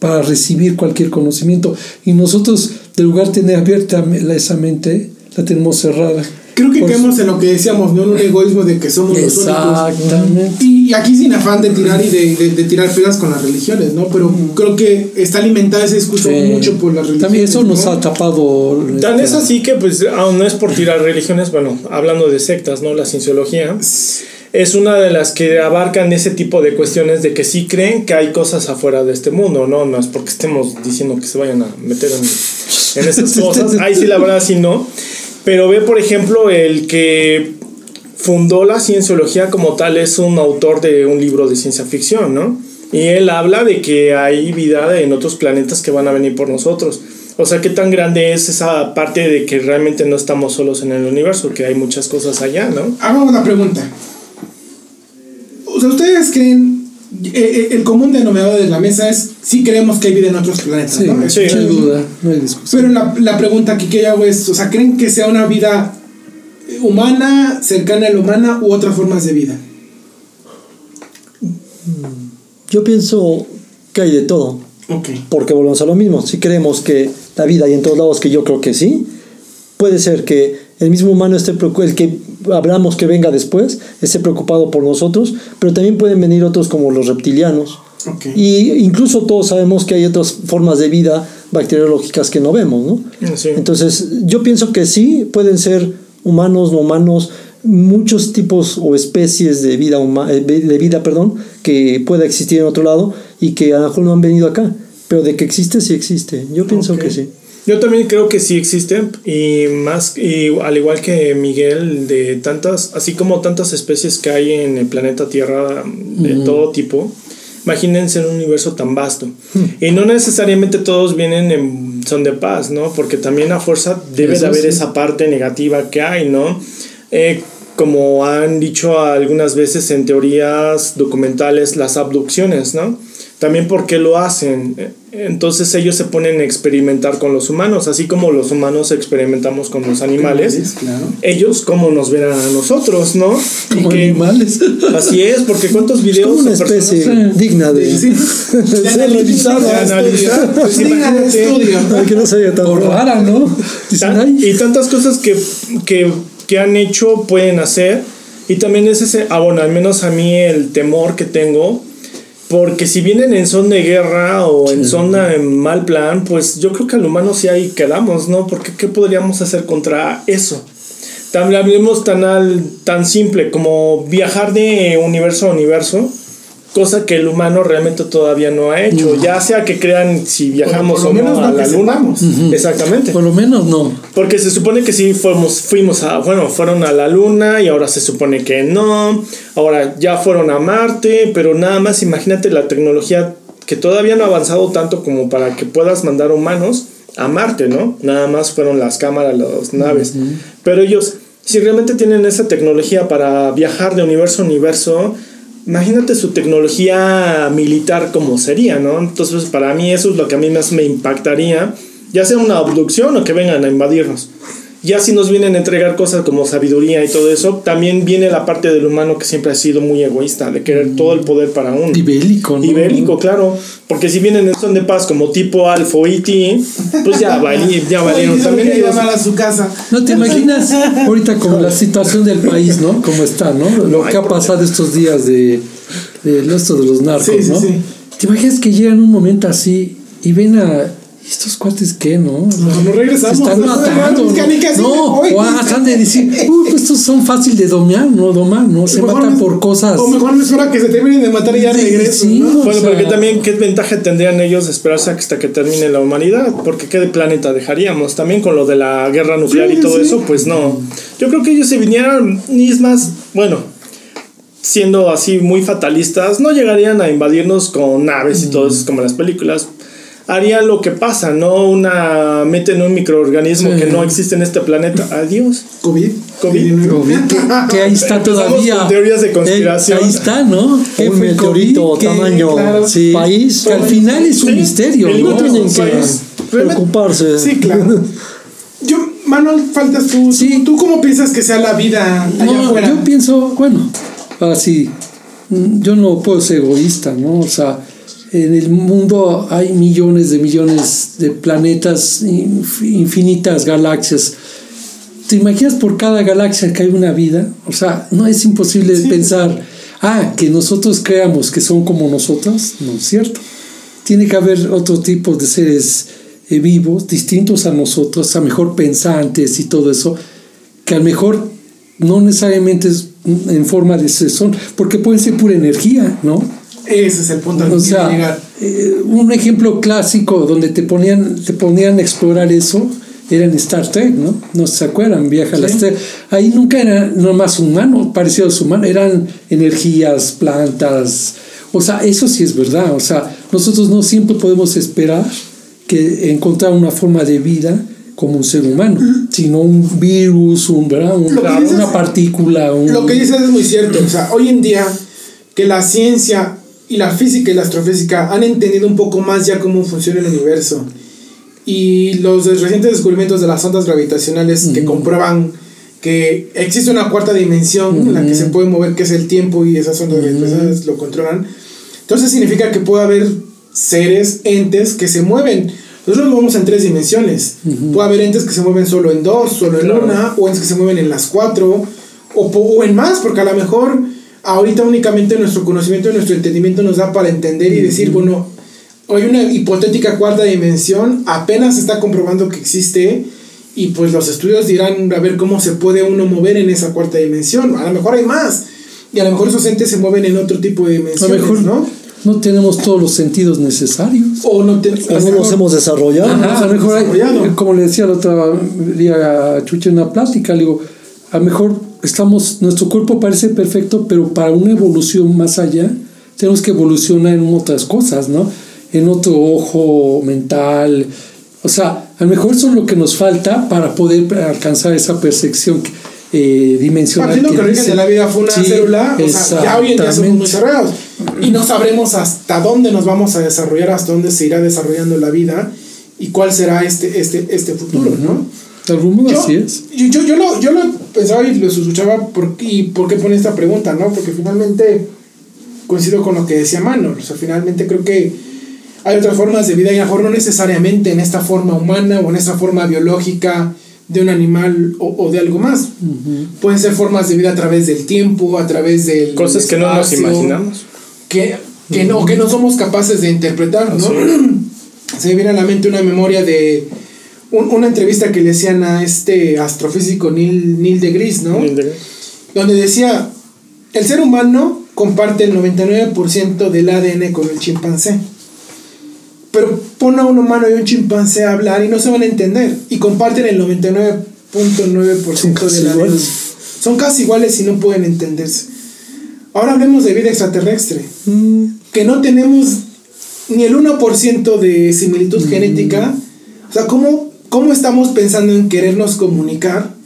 S3: para recibir cualquier conocimiento y nosotros de lugar de tener abierta esa mente la tenemos cerrada.
S1: Creo que caemos en lo que decíamos, ¿no? En un egoísmo de que somos los únicos.
S3: Exactamente.
S1: Y aquí sin afán de tirar y de, de- de tirar piedras con las religiones, ¿no? Pero creo que está alimentada ese discurso
S3: Sí.
S1: mucho por las religiones.
S3: También eso nos
S1: ¿no?
S3: ha tapado.
S2: Tan
S3: este,
S2: es así que, pues, aún no es por tirar religiones, bueno, hablando de sectas, ¿no? La cienciología es una de las que abarcan ese tipo de cuestiones de que sí creen que hay cosas afuera de este mundo, ¿no? No es porque estemos diciendo que se vayan a meter en, en esas cosas. Ahí sí, la verdad, sí no. Pero ve, por ejemplo, el que fundó la cienciología como tal es un autor de un libro de ciencia ficción, ¿no? Y él habla de que hay vida en otros planetas que van a venir por nosotros. O sea, qué tan grande es esa parte de que realmente no estamos solos en el universo, que hay muchas cosas allá, ¿no?
S1: Hagamos la pregunta. O sea, ¿ustedes creen, eh, eh, el común denominador de la mesa es, sí creemos que hay vida en otros planetas,
S3: Sí,
S1: ¿no?
S2: Sí.
S3: no hay duda, no hay discusión.
S1: Pero la, la pregunta aquí que yo hago es, o sea, ¿creen que sea una vida humana, cercana a la humana u otras formas de vida?
S4: Yo pienso que hay de todo. Porque volvemos a lo mismo. Si creemos que la vida hay en todos lados, que yo creo que sí, puede ser que el mismo humano esté preocupado, el que hablamos que venga después, esté preocupado por nosotros, pero también pueden venir otros como los reptilianos. Y incluso todos sabemos que hay otras formas de vida bacteriológicas que no vemos, ¿no?
S2: Sí.
S4: Entonces, yo pienso que sí, pueden ser humanos, no humanos, muchos tipos o especies de vida, eh, de vida perdón, que pueda existir en otro lado y que a lo mejor no han venido acá. Pero de que existe, sí existe. Yo pienso que sí.
S2: Yo también creo que sí existen y más y al igual que Miguel de tantas así como tantas especies que hay en el planeta Tierra de todo tipo. Imagínense un universo tan vasto. Y no necesariamente todos vienen en son de paz, ¿no? Porque también a fuerza debe
S3: Eso
S2: de haber
S3: sí.
S2: esa parte negativa que hay, ¿no? Eh, como han dicho algunas veces en teorías documentales, las abducciones, ¿no? También por qué lo hacen. Entonces ellos se ponen a experimentar con los humanos, así como los humanos experimentamos con los animales. Ellos cómo nos verán a nosotros, ¿no?
S3: Como animales.
S2: Así es, porque cuántos videos...
S4: Es una especie digna de,
S1: Sí.
S4: de
S2: de analizar. Pues
S1: Digna de
S2: imagínate.
S1: estudio.
S4: Que no se vea tan
S3: O rara, ¿no? Dicen,
S2: Tan-
S3: "Ay,
S2: y tantas cosas que, que, que han hecho, pueden hacer. Y también es ese, ah, bueno, al menos a mí el temor que tengo. Porque si vienen en son de guerra o en zona en mal plan, pues yo creo que al humano sí ahí quedamos, ¿no? Porque ¿qué podríamos hacer contra eso? También hablemos tan, al, tan simple como viajar de universo a universo, cosa que el humano realmente todavía no ha hecho. Ya sea que crean si viajamos
S1: por
S2: o no a la luna. Exactamente.
S3: por lo menos no.
S2: Porque se supone que sí fuimos, fuimos a, bueno, fueron a la luna y ahora se supone que no. Ahora ya fueron a Marte, pero nada más imagínate la tecnología que todavía no ha avanzado tanto como para que puedas mandar humanos a Marte, ¿no? Nada más fueron las cámaras, las naves. Pero ellos, si realmente tienen esa tecnología para viajar de universo a universo, imagínate su tecnología militar como sería, ¿no? Entonces, para mí eso es lo que a mí más me impactaría, ya sea una abducción o que vengan a invadirnos. Ya si nos vienen a entregar cosas como sabiduría y todo eso, también viene la parte del humano que siempre ha sido muy egoísta, de querer todo el poder para uno.
S3: Y bélico, ¿no?
S2: Y bélico, claro. Porque si vienen en son de paz como tipo Alfa o E.T., pues ya, valí, ya valieron también ellos.
S1: a su casa.
S3: ¿No te imaginas ahorita como la situación del país, ¿no? Como está, ¿no? Lo que ha pasado estos días de, de esto de los narcos,
S1: Sí, sí,
S3: ¿no?
S1: sí.
S3: ¿Te imaginas que llegan un momento así y ven a estos cuates qué, no?
S1: No, no regresamos.
S3: Se están
S1: No,
S3: matando.
S1: no,
S3: No, o hasta de decir, uy, pues estos son fácil de domar, no domar, no se matan
S1: me-
S3: por cosas.
S1: O mejor me espero a que se terminen de matar y ya regreso,
S3: sí,
S1: ¿no?
S2: Bueno,
S3: sea,
S2: porque también, ¿qué ventaja tendrían ellos de esperarse hasta que termine la humanidad? Porque ¿qué planeta dejaríamos? También con lo de la guerra nuclear
S1: Sí,
S2: y todo
S1: sí.
S2: eso, pues no. Yo creo que ellos se vinieran, ni es más, bueno, siendo así muy fatalistas, no llegarían a invadirnos con naves y todo eso, como en las películas. Harían lo que pasa, ¿no? Una. meten un microorganismo
S3: Sí.
S2: que no existe en este planeta. Adiós.
S1: COVID.
S2: COVID.
S3: COVID, que, que ahí está todavía.
S2: con teorías de
S3: Eh,
S2: conspiración.
S3: ahí está, ¿no? ¿Qué
S4: Un meteorito tamaño
S1: claro,
S3: sí.
S4: país.
S3: Que al final es un
S2: Sí,
S3: misterio,
S2: el
S3: ¿no?
S2: otro
S4: Tienen que
S2: país.
S4: preocuparse.
S1: Sí, claro. Yo, Manuel, faltas tú.
S3: Sí.
S1: ¿Tú cómo piensas que sea la vida allá
S3: No,
S1: afuera?
S3: yo pienso, bueno, así, yo no puedo ser egoísta, ¿no? O sea, en el mundo hay millones de millones de planetas, inf- infinitas galaxias. ¿Te imaginas por cada galaxia que hay una vida? O sea, no es imposible pensar, ah, que nosotros creamos que son como nosotros, no es cierto. Tiene que haber otro tipo de seres eh, vivos, distintos a nosotros, a mejor pensantes y todo eso, que a lo mejor no necesariamente es en forma de son, porque pueden ser pura energía, ¿no?
S1: Ese es el punto al que quiero
S3: sea,
S1: llegar.
S3: eh, un ejemplo clásico donde te ponían, te ponían a explorar eso era en Star Trek, ¿no? No se acuerdan, viaja a las Trek. Ahí nunca era nomás humano, parecidos humanos, eran energías, plantas. O sea, eso sí es verdad. O sea, nosotros no siempre podemos esperar que encontrar una forma de vida como un ser humano, sino un virus, un. Un-
S1: dices-
S3: una partícula. Un,
S1: Lo que dices es muy cierto. O sea, hoy en día que la ciencia y la física y la astrofísica han entendido un poco más ya cómo funciona el universo. Y los recientes descubrimientos de las ondas gravitacionales que comprueban que existe una cuarta dimensión en la que se puede mover, que es el tiempo, y esas ondas gravitacionales lo controlan. Entonces significa que puede haber seres, entes que se mueven. Nosotros nos movemos en tres dimensiones. Puede haber entes que se mueven solo en dos, solo en
S2: Claro.
S1: una, o entes que se mueven en las cuatro, o, o en más, porque a lo mejor ahorita únicamente nuestro conocimiento y nuestro entendimiento nos da para entender y decir, bueno, hay una hipotética cuarta dimensión, apenas se está comprobando que existe, y pues los estudios dirán a ver cómo se puede uno mover en esa cuarta dimensión. A lo mejor hay más, y a lo mejor esos entes se mueven en otro tipo de
S3: a lo
S1: dimensiones,
S3: mejor
S1: ¿no?
S3: no tenemos todos los sentidos necesarios.
S1: O no, te-
S4: O no los hemos desarrollado.
S3: Ajá, a lo mejor, hay-
S1: desarrollado.
S3: como le decía el otro día a Chucha en una plática, le digo, a lo mejor estamos, nuestro cuerpo parece perfecto, pero para una evolución más allá, tenemos que evolucionar en otras cosas, ¿no? En otro ojo mental. O sea, a lo mejor eso es lo que nos falta para poder alcanzar esa percepción eh, dimensional.
S1: Partiendo que el origen
S3: dice.
S1: de la vida fue una
S3: Sí,
S1: célula, o sea, ya hoy en día somos muy cerrados. Y no sabremos hasta dónde nos vamos a desarrollar, hasta dónde se irá desarrollando la vida y cuál será este, este, este futuro, ¿no?
S3: De algún modo
S1: Yo,
S3: así es.
S1: yo, yo, yo lo, yo lo pensaba y lo escuchaba por, y por qué pone esta pregunta, ¿no? Porque finalmente coincido con lo que decía Manuel. O sea, finalmente creo que hay otras formas de vida y a lo mejor no necesariamente en esta forma humana o en esta forma biológica de un animal o, o de algo más. Pueden ser formas de vida a través del tiempo, a través del
S2: Cosas que no nos
S1: espacio,
S2: imaginamos.
S1: que, que no, que no somos capaces de interpretar, ¿no? Se me viene a la mente una memoria de un- una entrevista que le hacían a este astrofísico Neil, Neil deGrasse, ¿no? Donde decía, el ser humano comparte el 99% del ADN con el chimpancé. Pero pon a un humano y un chimpancé a hablar y no se van a entender. Y comparten el 99.9%
S3: Son casi
S1: del ADN.
S3: iguales.
S1: Son casi iguales y no pueden entenderse. Ahora hablemos de vida extraterrestre.
S3: Mm,
S1: Que no tenemos ni el 1% de similitud
S3: Mm.
S1: genética. O sea, ¿cómo, ¿cómo estamos pensando en querernos comunicar?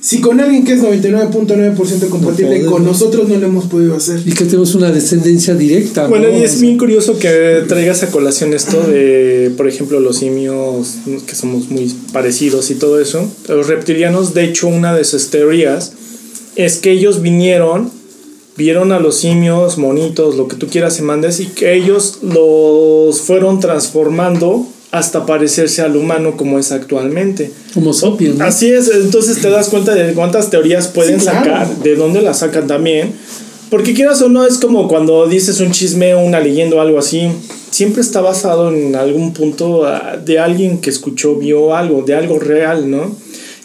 S1: Si con alguien que es 99.9% compatible con nosotros no lo hemos podido hacer.
S3: Y que tenemos una descendencia directa. ¿no?
S2: Bueno, y es bien curioso que traigas a colación esto de, por ejemplo, los simios, que somos muy parecidos y todo eso. Los reptilianos, de hecho, una de sus teorías es que ellos vinieron, vieron a los simios, monitos, lo que tú quieras y mandes, y que ellos los fueron transformando hasta parecerse al humano como es actualmente.
S3: Como sapiens. ¿no?
S2: Así es, entonces te das cuenta de cuántas teorías pueden
S1: Sí, claro.
S2: sacar, de dónde las sacan también. Porque quieras o no, es como cuando dices un chisme, una leyenda o algo así, siempre está basado en algún punto ah, de alguien que escuchó, vio algo, de algo real, ¿no?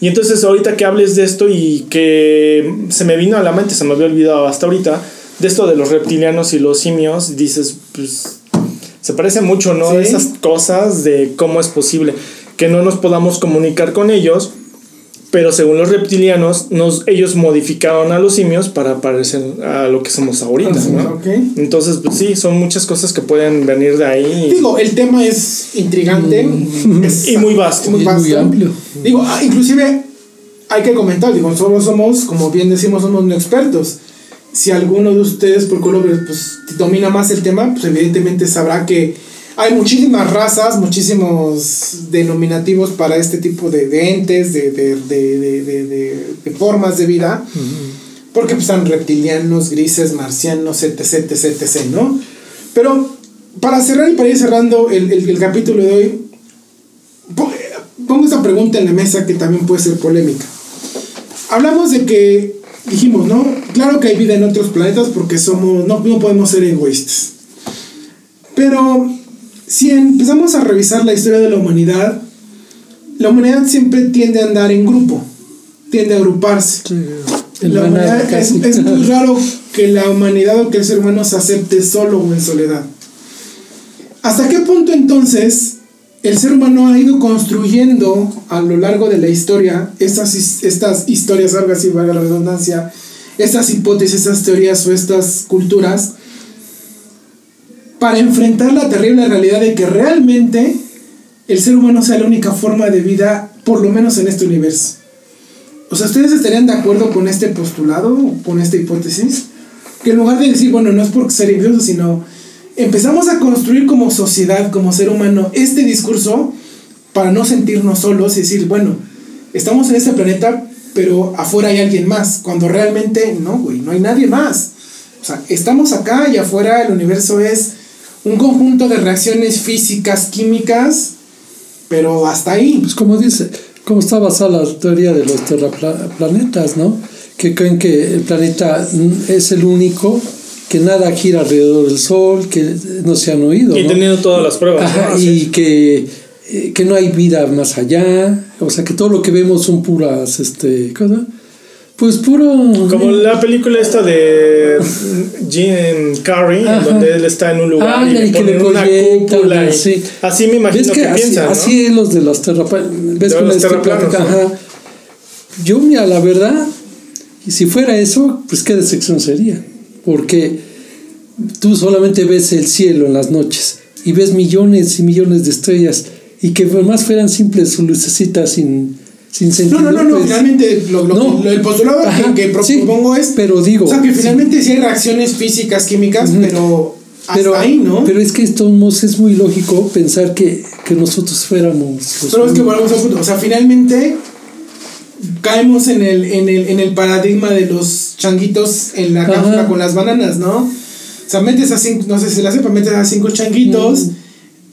S2: Y entonces ahorita que hables de esto y que se me vino a la mente, se me había olvidado hasta ahorita, de esto de los reptilianos y los simios, dices, pues se parece mucho, ¿no?
S1: Sí.
S2: Esas cosas de cómo es posible que no nos podamos comunicar con ellos, pero según los reptilianos, nos, ellos modificaron a los simios para parecer a lo que somos ahorita, ¿no? Entonces, pues sí, son muchas cosas que pueden venir de ahí.
S1: Digo, el tema es intrigante es-
S2: Y muy vasto.
S1: muy
S3: Y muy
S1: vasto.
S3: amplio.
S1: Digo, ah, inclusive hay que comentar, digo, nosotros somos, como bien decimos, somos no expertos. Si alguno de ustedes por color pues, domina más el tema, pues evidentemente sabrá que hay muchísimas razas, muchísimos denominativos para este tipo de, de entes, de, de, de, formas de vida. Porque pues, están reptilianos, grises, marcianos, etc, etc, etc, ¿no? Pero para cerrar y para ir cerrando el, el- el capítulo de hoy, po- pongo esta pregunta en la mesa que también puede ser polémica. Hablamos de que, dijimos, ¿no? Claro que hay vida en otros planetas porque somos, no, no podemos ser egoístas. Pero si empezamos a revisar la historia de la humanidad, la humanidad siempre tiende a andar en grupo, tiende a agruparse. La humanidad- es muy raro que la humanidad o que el ser humano se acepte solo o en soledad. ¿Hasta qué punto entonces el ser humano ha ido construyendo a lo largo de la historia estas, his- estas historias, algo así, valga la redundancia, estas hipótesis, estas teorías o estas culturas, para enfrentar la terrible realidad de que realmente el ser humano sea la única forma de vida, por lo menos en este universo? O sea, ¿ustedes estarían de acuerdo con este postulado, con esta hipótesis? Que en lugar de decir, bueno, no es por ser incluso, sino empezamos a construir como sociedad, como ser humano, este discurso para no sentirnos solos y decir, bueno, estamos en este planeta, pero afuera hay alguien más, cuando realmente no, güey, no hay nadie más. O sea, estamos acá y afuera el universo es un conjunto de reacciones físicas, químicas, pero hasta ahí.
S3: Pues como dice, como está basada la teoría de los terraplanetas, ¿no? Que creen que el planeta es el único, que nada gira alrededor del Sol, que no se han oído.
S2: Y
S3: ¿no?
S2: teniendo todas las pruebas.
S3: Ajá,
S2: ¿no? Así
S3: y que, eh, que no hay vida más allá, o sea que todo lo que vemos son puras, este, cosa, pues puro...
S2: Como la película esta de Jim Carrey,
S3: Ajá.
S2: donde él está en un lugar
S3: Ah,
S2: y le
S3: y que le
S2: ponen una cúpula. y-
S3: sí.
S2: Así me imagino
S3: ¿Ves
S2: que,
S3: que, así,
S2: piensan, ¿no?
S3: así es los de los terraplanetas? ¿Ves
S2: De los terraplanos.
S3: Ajá. Yo, mira, la verdad, y si fuera eso, pues qué decepción sería. Porque tú solamente ves el cielo en las noches y ves millones y millones de estrellas y que más fueran simples lucecitas sin, sin sentido.
S1: No, no, no, no
S3: pues,
S1: finalmente lo, lo-
S3: no.
S1: lo- el postulado que-
S3: Ajá,
S1: que,
S3: sí,
S1: propongo es.
S3: pero digo,
S1: O sea, que
S3: sí.
S1: finalmente sí hay reacciones físicas, químicas, pero. Hasta
S3: pero,
S1: ahí, ¿no?
S3: pero es que esto es muy lógico pensar que, que nosotros fuéramos
S1: Pero es que volvemos a. O sea, finalmente caemos en el, en el, en el paradigma de los changuitos en la cápsula con las bananas, ¿no? O sea, metes a cinco, no sé si la sepa, metes a cinco changuitos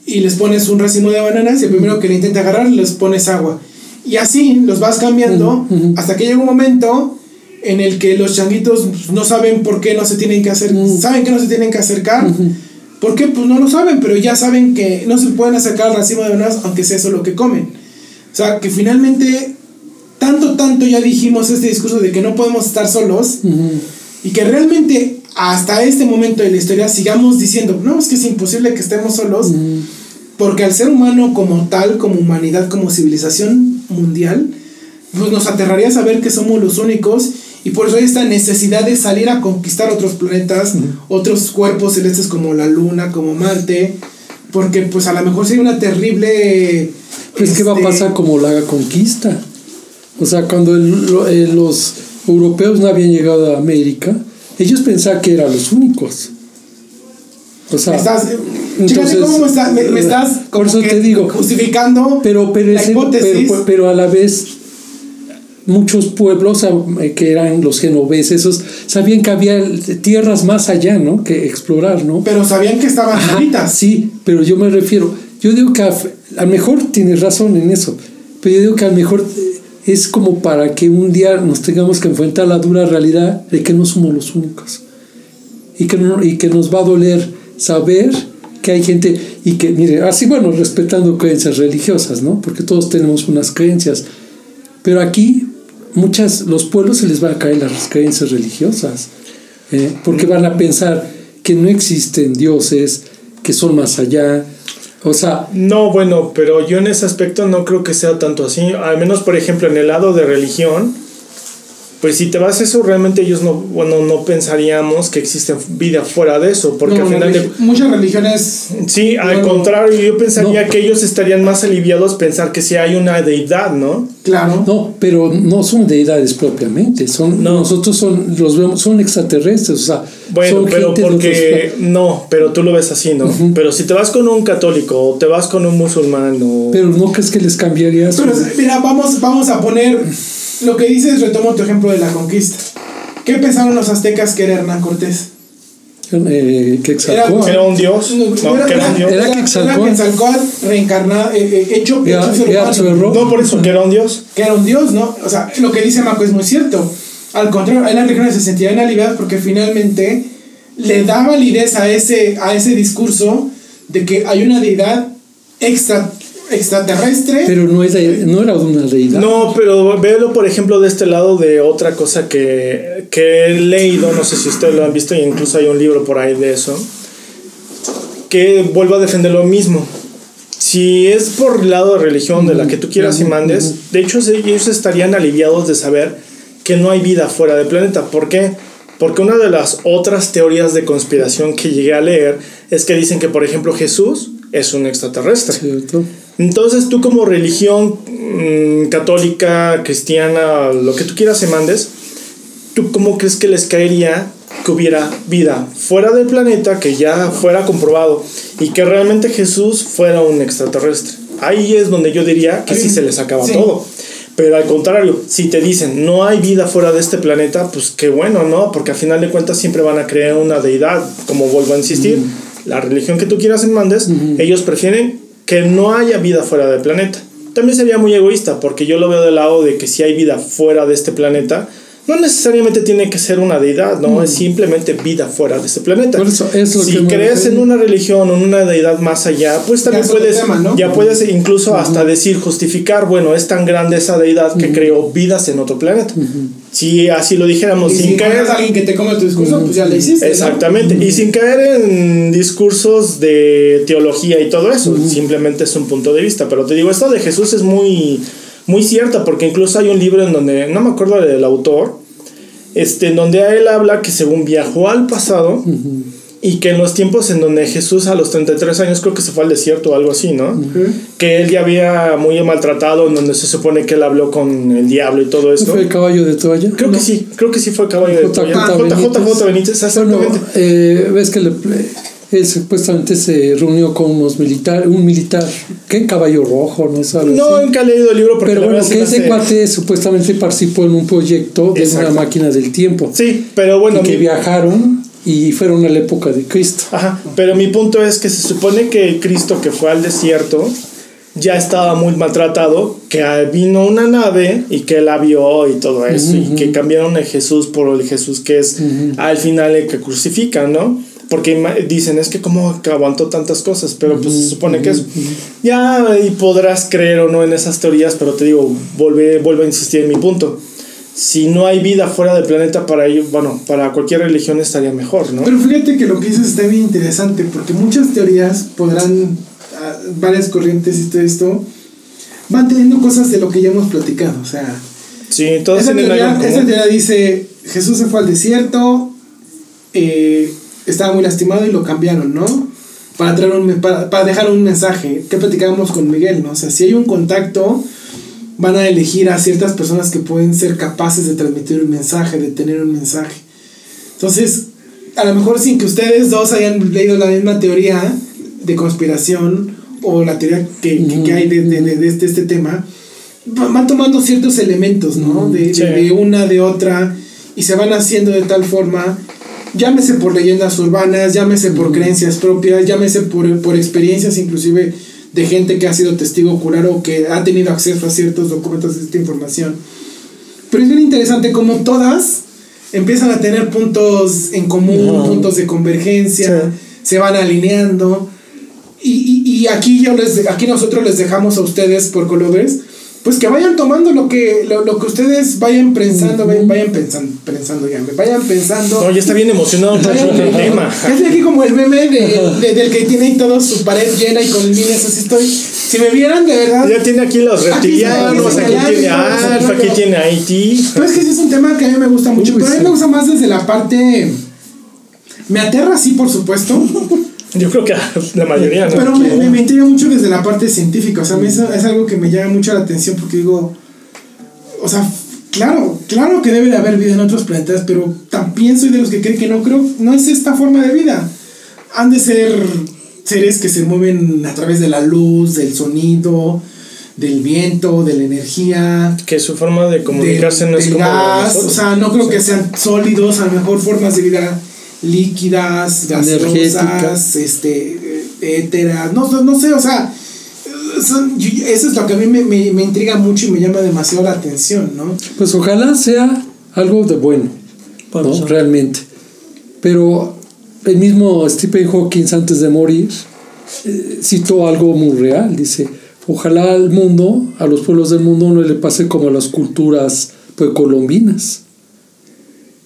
S1: y les pones un racimo de bananas y el primero que le intenta agarrar les pones agua. Y así los vas cambiando
S3: Ujú, ujú.
S1: hasta que llega un momento en el que los changuitos no saben por qué no se tienen que hacer, saben que no se tienen que acercar.
S3: Ujú.
S1: ¿Por qué? Pues no lo saben, pero ya saben que no se pueden acercar al racimo de bananas aunque sea eso lo que comen. O sea, que finalmente, tanto, tanto ya dijimos este discurso de que no podemos estar solos y que realmente hasta este momento de la historia sigamos diciendo, no, es que es imposible que estemos solos, porque al ser humano como tal, como humanidad, como civilización mundial, pues nos aterraría saber que somos los únicos y por eso hay esta necesidad de salir a conquistar otros planetas, otros cuerpos celestes como la Luna, como Marte, porque pues a lo mejor sería una terrible...
S3: Pues, ¿qué va a
S1: este,
S3: pasar como la conquista? O sea, cuando el- eh, los europeos no habían llegado a América, ellos pensaban que eran los únicos. O sea,
S1: estás,
S3: entonces,
S1: chécate cómo me, me estás
S3: por
S1: como
S3: eso
S1: que
S3: te digo,
S1: justificando
S3: pero, pero,
S1: la hipótesis.
S3: pero, pero a la vez muchos pueblos eh, que eran los genoveses, esos sabían que había tierras más allá, ¿no? Que explorar, ¿no?
S1: pero sabían que estaban
S3: Ajá,
S1: solitas.
S3: Sí, pero yo me refiero, yo digo que a, a lo mejor tienes razón en eso, pero yo digo que a lo mejor eh, es como para que un día nos tengamos que enfrentar a la dura realidad de que no somos los únicos y que, y que nos va a doler saber que hay gente y que, mire, así bueno, respetando creencias religiosas, ¿no? Porque todos tenemos unas creencias, pero aquí muchas, los pueblos se les van a caer las creencias religiosas, ¿eh? porque van a pensar que no existen dioses, que son más allá, o sea,
S2: No, bueno, pero yo en ese aspecto no creo que sea tanto así. Al menos, por ejemplo, en el lado de religión, pues si te vas a eso, realmente ellos no, bueno, no pensaríamos que existe vida fuera de eso, porque
S1: No,
S2: al final de...
S1: Muchas religiones
S2: Sí, al
S1: Bueno,
S2: contrario, yo pensaría
S3: no.
S2: que ellos estarían más aliviados pensar que si hay una deidad, ¿no?
S1: Claro.
S3: no, pero no son deidades propiamente, son
S2: No.
S3: nosotros son los vemos son extraterrestres, o sea,
S2: Bueno,
S3: son
S2: pero porque no, pero tú lo ves así, ¿no? Pero si te vas con un católico o te vas con un musulmán o
S3: pero no crees que les cambiaría su-
S1: Pero mira, vamos, vamos a poner lo que dices, retomo tu ejemplo de la conquista. ¿Qué pensaron los aztecas que era Hernán Cortés?
S3: eh, que
S2: era un dios, no, que era un dios.
S3: Era
S1: Era
S3: Quetzalcóatl.
S1: Quetzalcóatl reencarnado, eh, eh, hecho,
S3: Ya-
S1: hecho ser humano.
S2: No por eso que era un dios.
S1: que era un dios, ¿no? O sea, lo que dice Marco es muy cierto. Al contrario, las religiones se sentían aliviadas porque finalmente le da validez a ese, a ese discurso de que hay una deidad extra, extraterrestre.
S3: pero no, es no era una deidad.
S2: No, pero véelo por ejemplo de este lado de otra cosa que, que he leído, no sé si ustedes lo han visto, incluso hay un libro por ahí de eso, que vuelvo a defender lo mismo. Si es por el lado de religión, de la que tú quieras y mandes, de hecho ellos estarían aliviados de saber que no hay vida fuera del planeta. ¿Por qué? Porque una de las otras teorías de conspiración que llegué a leer es que dicen que, por ejemplo, Jesús es un extraterrestre.
S3: ¿cierto?
S2: Entonces tú como religión mm, católica, cristiana, lo que tú quieras y mandes, ¿tú cómo crees que les caería que hubiera vida fuera del planeta, que ya fuera comprobado y que realmente Jesús fuera un extraterrestre? Ahí es donde yo diría que sí se les acaba
S1: Sí.
S2: todo. Pero al contrario, si te dicen no hay vida fuera de este planeta, pues qué bueno, ¿no? Porque al final de cuentas siempre van a creer una deidad, como vuelvo a insistir, la religión que tú quieras y mandes, ellos prefieren que no haya vida fuera del planeta. También sería muy egoísta, porque yo lo veo del lado de que si hay vida fuera de este planeta, no necesariamente tiene que ser una deidad, ¿no? Es simplemente vida fuera de este planeta.
S3: Por eso, es lo
S2: si crees en una religión o en una deidad más allá, pues también puedes,
S1: tema, ¿no?
S2: ya puedes incluso hasta decir, justificar, bueno, es tan grande esa deidad que creó vidas en otro planeta. Si así lo dijéramos,
S1: y
S2: sin
S1: si
S2: caer...
S1: a alguien que te come tu discurso, pues ya le hiciste. ¿no?
S2: Exactamente, y sin caer en discursos de teología y todo eso, simplemente es un punto de vista, pero te digo, esto de Jesús es muy, muy cierta, porque incluso hay un libro en donde, no me acuerdo del autor, este, en donde a él habla que según viajó al pasado y que en los tiempos en donde Jesús a los 33 años creo que se fue al desierto o algo así, ¿no? Que él ya había muy maltratado, en donde se supone que él habló con el diablo y todo esto.
S3: ¿Fue el caballo de toalla?
S2: Creo que sí, creo que sí fue el caballo de toalla.
S3: JJ
S2: Benítez, exactamente.
S3: Bueno, eh, ves que le- él supuestamente se reunió con unos militares, un militar, ¿qué? Caballo rojo, no sabes.
S2: no, nunca he leído el libro porque
S3: Pero bueno, que ese
S2: hace-
S3: cuate supuestamente participó en un proyecto de
S2: Exacto.
S3: una máquina del tiempo.
S2: Sí, pero bueno,
S3: y que
S2: mi-
S3: viajaron y fueron a la época de Cristo.
S2: Ajá, pero mi punto es que se supone que Cristo que fue al desierto ya estaba muy maltratado, que vino una nave y que la vio y todo eso, y que cambiaron el Jesús por el Jesús que es al final el que crucifican, ¿no? Porque dicen, es que que aguantó tantas cosas, pero pues se supone que eso. Ya y podrás creer o no en esas teorías, pero te digo, vuelve, vuelvo a insistir en mi punto. Si no hay vida fuera del planeta para ello, bueno, para cualquier religión estaría mejor, ¿no?
S1: Pero fíjate que lo que dices está bien interesante, porque muchas teorías podrán, ah, varias corrientes y todo esto, van teniendo cosas de lo que ya hemos platicado. O sea,
S2: Sí, todos
S1: esa teoría, esa teoría dice, Jesús se fue al desierto, eh, estaba muy lastimado y lo cambiaron, ¿no? Para, traer un, para, para dejar un mensaje, que platicábamos con Miguel, ¿no? O sea, si hay un contacto, van a elegir a ciertas personas que pueden ser capaces de transmitir un mensaje, de tener un mensaje. Entonces, a lo mejor sin que ustedes dos hayan leído la misma teoría de conspiración o la teoría que, que- que hay de, de- de- de este, este tema, va- van tomando ciertos elementos, ¿no? De-
S2: Sí.
S1: de una, de otra, y se van haciendo de tal forma, llámese por leyendas urbanas, llámese por creencias propias, llámese por, por experiencias inclusive de gente que ha sido testigo ocular o que ha tenido acceso a ciertos documentos de esta información. Pero es bien interesante como todas empiezan a tener puntos en común,
S4: Ajá.
S1: puntos de convergencia,
S4: Sí.
S1: se van alineando. Y, y, y aquí yo les aquí nosotros les dejamos a ustedes por colores pues que vayan tomando lo que lo, lo que ustedes vayan pensando, vayan, vayan pensando, pensando ya, vayan pensando.
S2: No, ya está bien emocionado
S1: Vayan-
S2: el tema.
S1: Ya estoy aquí como el meme de, de- del que tiene ahí todo su pared llena y con líneas así estoy. Si me vieran de verdad.
S2: Ya tiene aquí los reptilianos,
S1: Aquí
S2: aquí tiene Alfa, aquí tiene Haití.
S1: Pero es que ese es un tema que a mí me gusta mucho.
S3: Uy,
S1: pero a mí
S3: sí.
S1: me gusta más desde la parte. Me aterra, sí, por supuesto.
S2: Yo creo que la mayoría, ¿no?
S1: Pero me, me, me intriga mucho desde la parte científica. O sea, a mí es algo que me llama mucho la atención porque digo. O sea, claro, claro que debe de haber vida en otros planetas, pero también soy de los que creen que no creo. No es esta forma de vida. Han de ser seres que se mueven a través de la luz, del sonido, del viento, de la energía.
S2: Que su forma de comunicarse
S1: del-
S2: no es como
S1: gas, o sea, no creo que sean sólidos, a lo mejor formas de vida líquidas, gaseosas, este, éteras, no, no, no sé, o sea, son- eso es lo que a mí me, me, me intriga mucho y me llama demasiado la atención, ¿no?
S3: Pues ojalá sea algo de bueno, ¿no? realmente. Pero el mismo Stephen Hawking antes de morir eh, citó algo muy real. Dice, ojalá al mundo, a los pueblos del mundo no le pase como a las culturas precolombinas.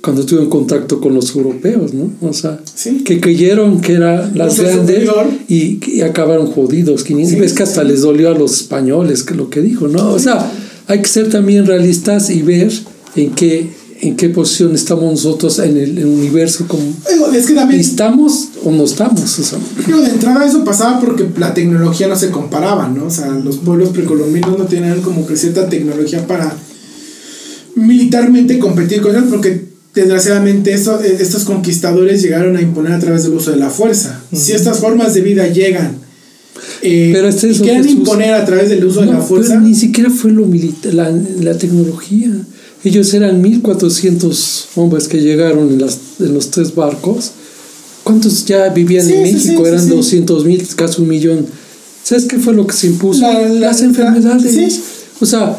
S3: Cuando estuvo en contacto con los europeos, ¿no? O sea,
S1: Sí.
S3: que creyeron que eran las grandes y, y acabaron jodidos. Y
S1: Sí,
S3: ves que hasta
S1: sí.
S3: les dolió a los españoles que lo que dijo, ¿no? O sea, hay que ser también realistas y ver en qué, en qué posición estamos nosotros en el, universo, como
S1: Digo, es que también,
S3: estamos o no estamos. O sea,
S1: digo, de entrada eso pasaba porque la tecnología no se comparaba, ¿no? O sea, los pueblos precolombinos no tenían como que cierta tecnología para militarmente competir con ellos porque desgraciadamente eso- eh, estos conquistadores llegaron a imponer a través del uso de la fuerza. Si estas formas de vida llegan eh,
S3: Pero este es
S1: y
S3: lo
S1: quieren
S3: que sus-
S1: imponer a través del uso de
S3: no,
S1: la
S3: pero
S1: fuerza,
S3: ni siquiera fue lo la, la tecnología. Ellos eran 1400 hombres que llegaron en, las, en los tres barcos. ¿Cuántos ya vivían
S1: Sí,
S3: en
S1: sí,
S3: México?
S1: sí,
S3: eran
S1: sí.
S3: 200 mil, casi un millón. ¿Sabes qué fue lo que se impuso?
S1: La- la-
S3: Las
S1: la-
S3: enfermedades. O sea,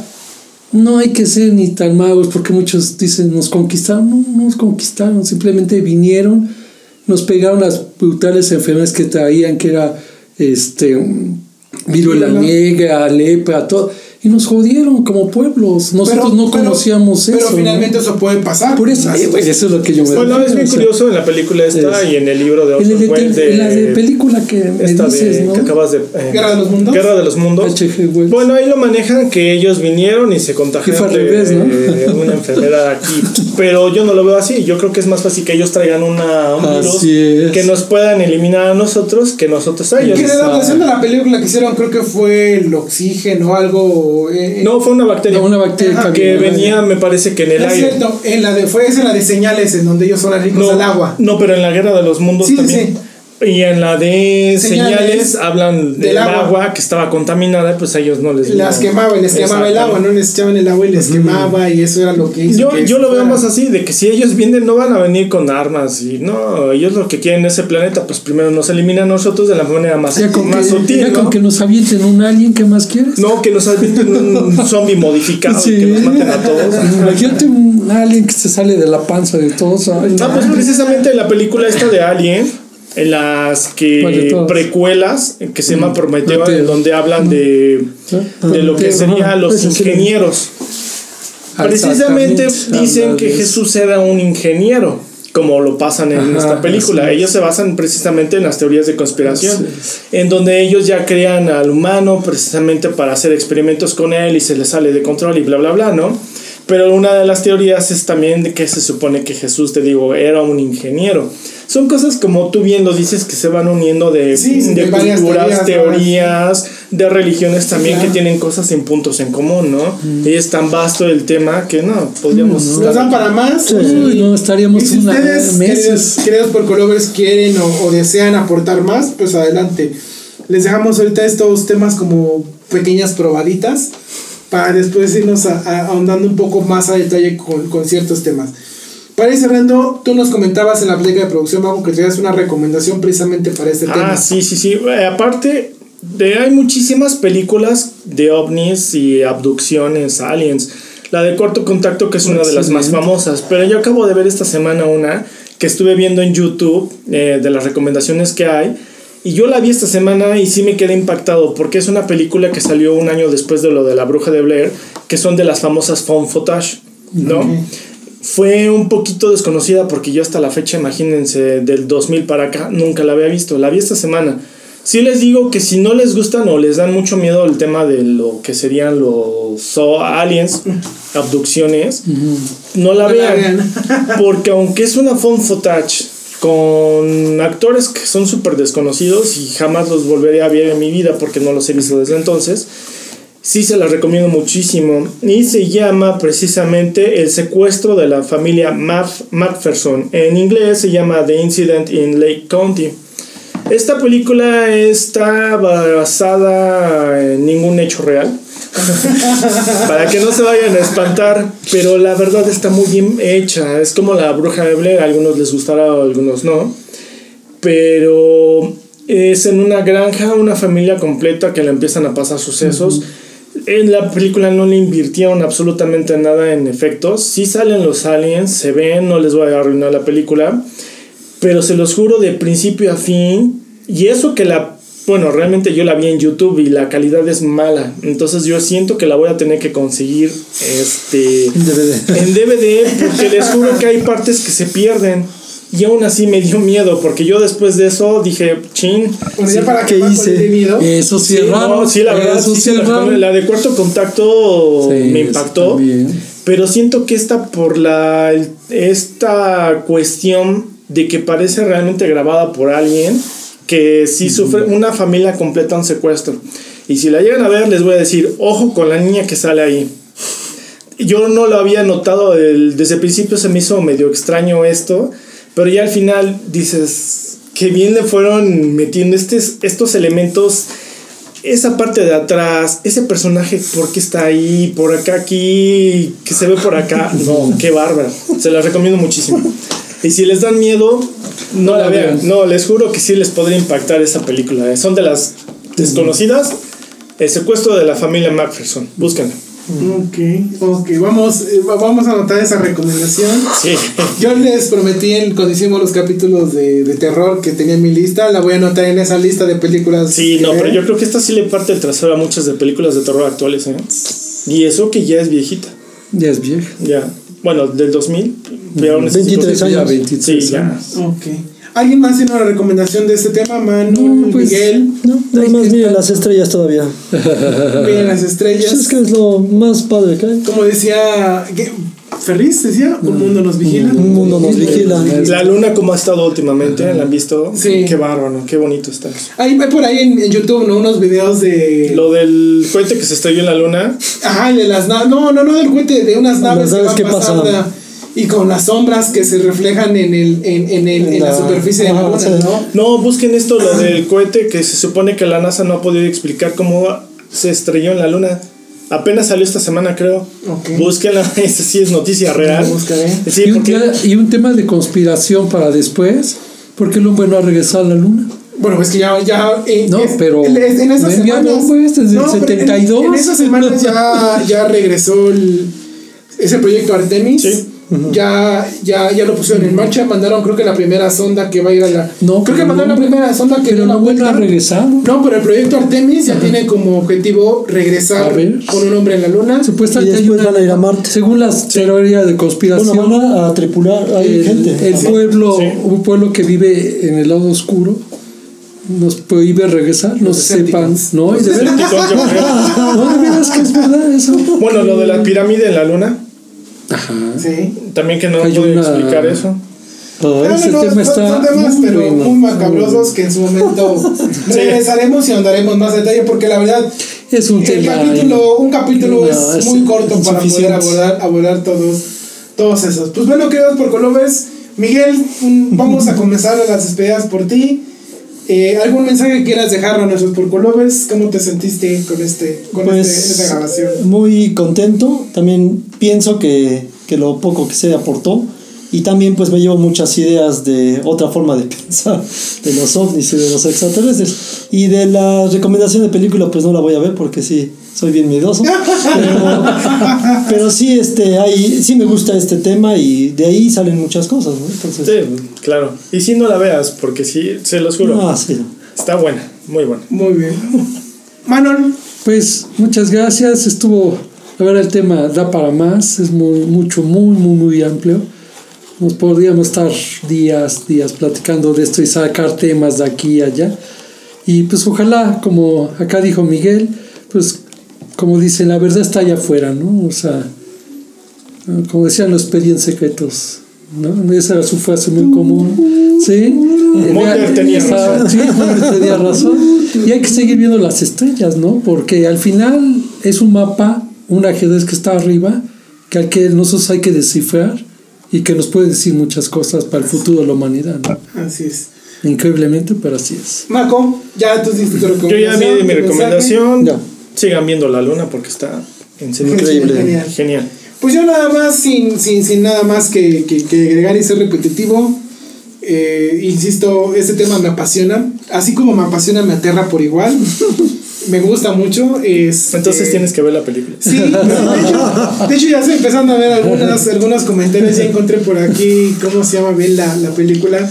S3: no hay que ser ni tan magos porque muchos dicen nos conquistaron. No, no nos conquistaron, simplemente vinieron, nos pegaron las brutales enfermedades que traían, que era este viruela negra, lepra, todo. Y nos jodieron como pueblos. Nosotros no conocíamos
S1: eso.
S3: Pero
S1: finalmente eso puede pasar.
S3: Por eso, eh, eso es lo que yo me
S2: Bueno, es bien curioso en la película esta y en el libro de
S3: Orson Welles de, la de película que me dices, ¿no?
S2: que acabas de eh,
S1: Guerra de los Mundos.
S2: Guerra de los Mundos. Bueno, ahí lo manejan que ellos vinieron y se contagiaron de, revés, ¿no? de, una enfermedad aquí, pero yo no lo veo así. Yo creo que es más fácil que ellos traigan una, un virus que nos puedan eliminar a nosotros que nosotros a ellos.
S1: Que la adaptación de la película que hicieron creo que fue el oxígeno o algo.
S2: Eh, no, fue una bacteria.
S3: No, una bacteria
S2: que venía, me parece que en el aire.
S1: Cierto, en la de, fue esa la de señales, en donde ellos son ricos
S2: no,
S1: del agua.
S2: No, pero en la guerra de los mundos sí, también. Sí. Y en la de señales, hablan del, agua. que estaba contaminada, pues a ellos no les
S1: Las quemaba y les quemaba el agua, no les echaban el agua y les quemaba y eso era lo que hizo.
S2: Yo,
S1: que
S2: yo lo veo más así, de que si ellos vienen no van a venir con armas y no, ellos lo que quieren ese planeta, pues primero nos eliminan a nosotros de la manera más,
S3: ya con
S2: más
S3: que,
S2: sutil.
S3: Ya
S2: ¿no?
S3: con que nos avienten un alien, ¿qué más quieres?
S2: No, que nos avienten un zombie modificado sí. que nos maten a todos.
S3: Imagínate un alien que se sale de la panza de todos. Ay,
S2: ah, pues precisamente la película esta de Alien en las que precuelas que se llama Prometeo, en donde hablan de, de lo que serían los ingenieros. Precisamente dicen que Jesús era un ingeniero, como lo pasan en esta película. Ellos se basan precisamente en las teorías de conspiración, en donde ellos ya crean al humano precisamente para hacer experimentos con él y se les sale de control y bla, bla, bla, ¿no? Pero una de las teorías es también de que se supone que Jesús, te digo, era un ingeniero. Son cosas como tú bien lo dices que se van uniendo de,
S1: sí,
S2: de, culturas, teorías, teorías de religiones también claro. que tienen cosas en puntos en común, ¿no? Mm. Y es tan vasto el tema que no, podríamos...
S1: Mm, ¿Nos dan para más?
S3: Sí. Uy, no, estaríamos
S1: si
S3: una
S1: ustedes,
S3: meses.
S1: Queridos, queridos quieren o, o desean aportar más, pues adelante. Les dejamos ahorita estos temas como pequeñas probaditas para después irnos a, a, ahondando un poco más a detalle con, con, ciertos temas. Para ir cerrando, tú nos comentabas en la plática de producción, Mago, que tenías una recomendación precisamente para este
S2: ah,
S1: tema.
S2: Ah, sí, sí, sí. Eh, aparte, de, hay muchísimas películas de ovnis y abducciones, aliens. La de Corto Contacto, que es una de las más famosas. Pero yo acabo de ver esta semana una que estuve viendo en YouTube eh, de las recomendaciones que hay. Y yo la vi esta semana y sí me quedé impactado porque es una película que salió un año después de lo de la bruja de Blair, que son de las famosas found footage, ¿no? Okay. Fue un poquito desconocida porque yo hasta la fecha, imagínense, del 2000 para acá, nunca la había visto. La vi esta semana. Sí les digo que si no les gustan o les dan mucho miedo el tema de lo que serían los so aliens, abducciones, uh -huh. no la
S1: No la
S2: vean.
S1: vean.
S2: porque aunque es una found footage con actores que son súper desconocidos y jamás los volveré a ver en mi vida porque no los he visto desde entonces. Sí se las recomiendo muchísimo y se llama precisamente El secuestro de la familia Macpherson. En inglés se llama The Incident in Lake County. Esta película está basada en ningún hecho real. Para que no se vayan a espantar, pero la verdad está muy bien hecha. Es como la bruja de Blair, a algunos les gustará, a algunos no. Pero es en una granja, una familia completa que le empiezan a pasar sucesos. Uh -huh. En la película no le invirtieron absolutamente nada en efectos. Sí salen los aliens, se ven, no les voy a arruinar la película. Pero se los juro de principio a fin. Y eso que la bueno, realmente yo la vi en YouTube y la calidad es mala. Entonces yo siento que la voy a tener que conseguir este,
S3: En DVD.
S2: en DVD porque les juro que hay partes que se pierden. Y aún así me dio miedo porque yo después de eso dije, chin,
S1: Bueno, ya para
S3: ¿qué hice?
S1: Miedo.
S3: Eso sí,
S2: Sí,
S3: es raro.
S2: no, sí, la verdad,
S3: Eso
S2: sí
S3: sí es
S2: la,
S3: raro.
S2: la de cuarto contacto
S3: Sí,
S2: me impactó. Pero siento que esta por la esta cuestión de que parece realmente grabada por alguien que sí sufre una familia completa un secuestro. Y si la llegan a ver les voy a decir, ojo con la niña que sale ahí. Yo no lo había notado, el- desde el principio se me hizo medio extraño esto, pero ya al final dices que bien le fueron metiendo estes- estos elementos esa parte de atrás, ese personaje, ¿por qué está ahí? Por acá, aquí, que se ve por acá. No, qué bárbaro. Se las recomiendo muchísimo. Y si les dan miedo, no la vean. No, les juro que sí les podría impactar esa película. eh. Son de las desconocidas. El secuestro de la familia Macpherson. Búsquenla.
S1: Ok, ok, vamos, eh, va- vamos a anotar esa recomendación.
S2: Sí.
S1: Yo les prometí en- cuando hicimos los capítulos de, de terror que tenía en mi lista, la voy a anotar en esa lista de películas.
S2: Sí, no, pero yo creo que esta sí le parte el trasero a muchas de películas de terror actuales, ¿eh? Y eso que ya es viejita.
S3: Ya es vieja.
S2: Ya. Bueno, del 2000. pero aún así
S4: 23
S2: sí,
S3: Ya
S4: años.
S3: 23
S2: Sí, ya.
S3: años.
S1: Ok. ¿Alguien más tiene una recomendación de este tema? Manu,
S3: No, pues,
S1: Miguel.
S4: No, nada más miren las estrellas todavía.
S1: Miren las estrellas.
S4: Pues es que es lo más padre que hay.
S1: Como decía ¿qué? Ferris, decía, un mundo nos vigila.
S4: Un mundo nos vigila.
S2: La luna como ha estado últimamente, ¿la han visto?
S1: Sí.
S2: Qué bárbaro, qué bonito está.
S1: Hay, hay por ahí en, en YouTube, ¿no? Unos videos de.
S2: Lo del cohete que se estrelló en la luna.
S1: Ajá, de las naves. No, no, no del cohete, de unas naves que van pasando.
S4: pasan.
S1: Y con las sombras que se reflejan en, el, en, en, el- en la,
S4: La-
S1: superficie de la luna. ¿no?
S2: No, busquen esto, lo del cohete que se supone que la NASA no ha podido explicar cómo se estrelló en la luna. Apenas salió esta semana, creo.
S1: Ok.
S2: Búsquenla, esa sí es noticia real. Sí,
S3: y, un
S2: porque
S3: día- y un tema de conspiración para después, porque el hombre no ha regresado a la luna.
S1: Bueno, es que ya. ya eh,
S3: No,
S1: es-
S3: pero
S1: en en esas
S3: no
S1: semanas.
S3: pues, desde el
S1: pero en-
S3: 72.
S1: En, esas semanas ya, ya regresó el, ese proyecto Artemis.
S2: Sí.
S1: Ya, ya, ya lo pusieron en marcha, mandaron creo que la primera sonda que va a ir a la...
S3: No,
S1: creo que mandaron
S3: no,
S1: la primera sonda que
S3: Pero
S1: dio la vuelta.
S3: a regresar.
S1: No, pero el proyecto Artemis ya tiene como objetivo regresar
S3: ver.
S1: con un hombre en la luna.
S3: Supuestamente
S4: Y van a ir a Marte.
S3: Según las teorías de conspiración,
S4: Bueno, van a, a tripular, hay
S3: el,
S4: gente.
S3: el pueblo,
S2: Sí.
S3: un pueblo que vive en el lado oscuro, nos prohíbe regresar, no
S1: Los
S3: sepan. ¿no? Y de veras, no, de veras que es verdad eso.
S2: Bueno, lo de la pirámide en la luna,
S3: Ajá.
S1: Sí.
S2: también que no
S3: Hay
S2: puede
S3: una-
S2: explicar eso.
S3: Todo
S1: No,
S3: ese
S1: no,
S3: tema
S1: son-
S3: está
S1: son temas,
S3: muy
S1: pero
S3: bueno,
S1: muy macabrosos que en su momento regresaremos y andaremos más detalle porque la verdad
S3: Es un tema.
S1: capítulo, un capítulo
S3: No,
S1: es
S3: es
S1: muy corto para poder abordar, abordar todos, todos esos. Pues bueno, queridos por Colovers, Miguel, un- vamos a comenzar las despedidas por ti. Eh, ¿Algún mensaje que quieras dejar a nuestros por Colovers? ¿Cómo te sentiste con este, con este-
S4: Pues
S1: esta grabación?
S4: muy contento. También pienso que, que lo poco que se aportó. Y también pues me llevo muchas ideas de otra forma de pensar de los ovnis y de los extraterrestres. Y de la recomendación de película pues no la voy a ver porque sí, soy bien miedoso. Pero, pero sí, este, ahí, sí me gusta este tema y de ahí salen muchas cosas. ¿no? Entonces,
S2: Sí, claro. Y si no la veas, porque sí, se los juro.
S4: ah, sí.
S2: Está buena, muy buena.
S1: Muy bien. Manon,
S3: Pues muchas gracias. Estuvo, la verdad, el tema da para más. Es muy, mucho, muy, muy, muy amplio. Nos podríamos estar días, días platicando de esto y sacar temas de aquí y allá. Y pues ojalá, como acá dijo Miguel, pues como dicen, la verdad está allá afuera, ¿no? O sea, como decían los expedientes secretos, ¿no? Esa era su frase muy común. ¿Sí?
S2: Mulder tenía razón.
S3: Sí, Mulder tenía razón. Y hay que seguir viendo las estrellas, ¿no? Porque al final es un mapa, un ajedrez que está arriba, que al que nosotros hay que descifrar y que nos puede decir muchas cosas para el futuro de la humanidad, ¿no?
S1: así es.
S3: Increíblemente, pero así es.
S1: Marco, ya tú diste tu
S2: Yo
S1: recomendación.
S2: ya vi mi recomendación.
S4: Ya.
S2: Sigan viendo la luna porque está en serio
S4: Increíble.
S1: Genial.
S2: Genial.
S1: Pues yo nada más, sin, sin, sin nada más que, que, que agregar y ser repetitivo, eh, insisto, este tema me apasiona, así como me apasiona, me aterra por igual, me gusta mucho. Es,
S2: Entonces
S1: eh,
S2: tienes que ver la película.
S1: Sí, de hecho, de hecho ya estoy empezando a ver algunas, algunos comentarios, ya encontré por aquí cómo se llama bien la, la película.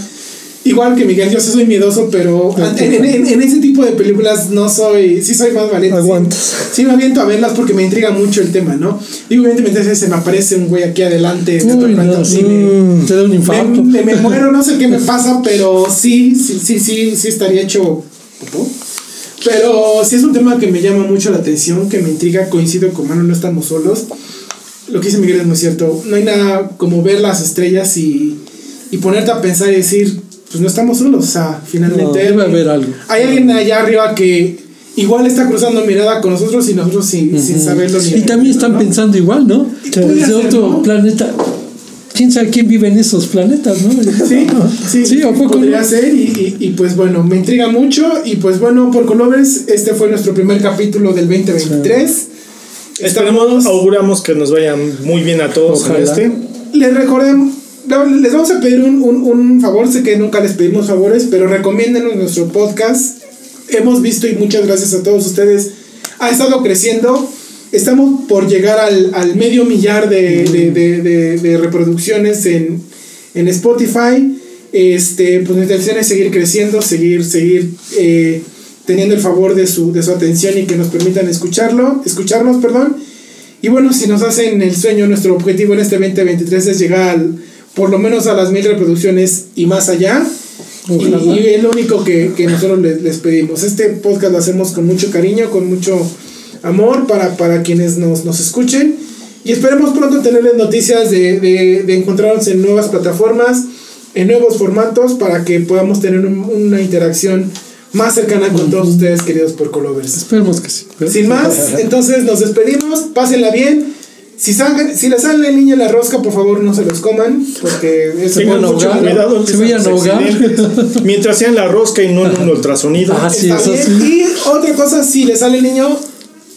S1: Igual que Miguel, yo sí soy miedoso, pero en, en- en- ese tipo de películas no soy, sí soy más valiente. sí.
S4: Aguantas.
S1: Sí, me aviento a verlas porque me intriga mucho el tema, ¿no? Digo, evidentemente se me aparece un güey aquí adelante,
S3: Uy, no,
S1: sí, me-
S3: Te da un infarto.
S1: me- me muero, no sé qué me pasa, pero sí, sí, sí, sí, sí estaría hecho. Pero sí es un tema que me llama mucho la atención, que me intriga, coincido con Mano, no estamos solos. Lo que dice Miguel es muy cierto. No hay nada como ver las estrellas y, y ponerte a pensar y decir, pues no estamos solos. O sea, finalmente
S4: No,
S3: Debe haber algo.
S1: hay alguien allá arriba que igual está cruzando mirada con nosotros y nosotros sin, sin saberlo ni
S3: Y también están
S1: ¿no?
S3: pensando igual, ¿no? Desde
S1: ser,
S3: otro
S1: ¿no?
S3: planeta. ¿Quién sabe quién vive en esos planetas, no?
S1: Sí, sí,
S3: Sí, ¿a poco
S1: podría
S3: no?
S1: ser y, y, y, pues bueno, me intriga mucho y pues bueno, por Colovers, este fue nuestro primer capítulo del 2023.
S2: Esperemos, auguramos que nos vayan muy bien a todos en
S3: Ojalá.
S2: este.
S1: Les recordemos, les vamos a pedir un, un, un favor, sé que nunca les pedimos favores, pero recomiéndenos nuestro podcast. Hemos visto y muchas gracias a todos ustedes. Ha estado creciendo. Estamos por llegar al, al medio millar de, de, reproducciones en, en Spotify. Este, pues nuestra intención es seguir creciendo, seguir, seguir eh, teniendo el favor de su, de su atención y que nos permitan escucharlo, escucharnos, perdón. Y bueno, si nos hacen el sueño, nuestro objetivo en este 2023 es llegar al- por lo menos a las mil reproducciones y más allá. Y, y es lo único que, que nosotros les, les pedimos. Este podcast lo hacemos con mucho cariño, con mucho amor para, para quienes nos, nos escuchen. Y esperemos pronto tenerles noticias de, de, de encontrarnos en nuevas plataformas, en nuevos formatos, para que podamos tener un- una interacción más cercana con todos ustedes, queridos porcolovers.
S3: Esperemos que sí.
S1: Sin más, entonces nos despedimos, pásenla bien. Si, salgan, si les sale el niño en la rosca, por favor no se los coman, porque eso
S2: Tengan mucho cuidado.
S3: Se vayan a.
S2: Mientras sean la rosca y no en un ultrasonido.
S3: Ah, sí, eso sí.
S1: Y otra cosa, si les sale el niño,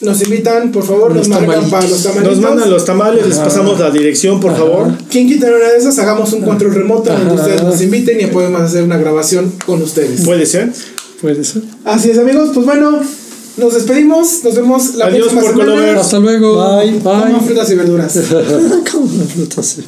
S1: nos invitan, por favor,
S3: Los
S1: nos marcan
S3: tamalitos.
S1: para los tamalitos.
S2: Nos mandan los tamales, les pasamos la dirección, por favor.
S1: ¿Quién quita una de esas? Hagamos un control remoto donde
S3: Ajá.
S1: ustedes nos inviten y podemos hacer una grabación con ustedes.
S2: Puede ser.
S3: Puede ser.
S1: Así es, amigos. Pues bueno, nos despedimos. Nos vemos la
S2: Adiós,
S1: próxima semana.
S3: Hasta luego.
S4: Bye.
S1: Coman frutas y verduras.
S4: ¿Cómo me frutas?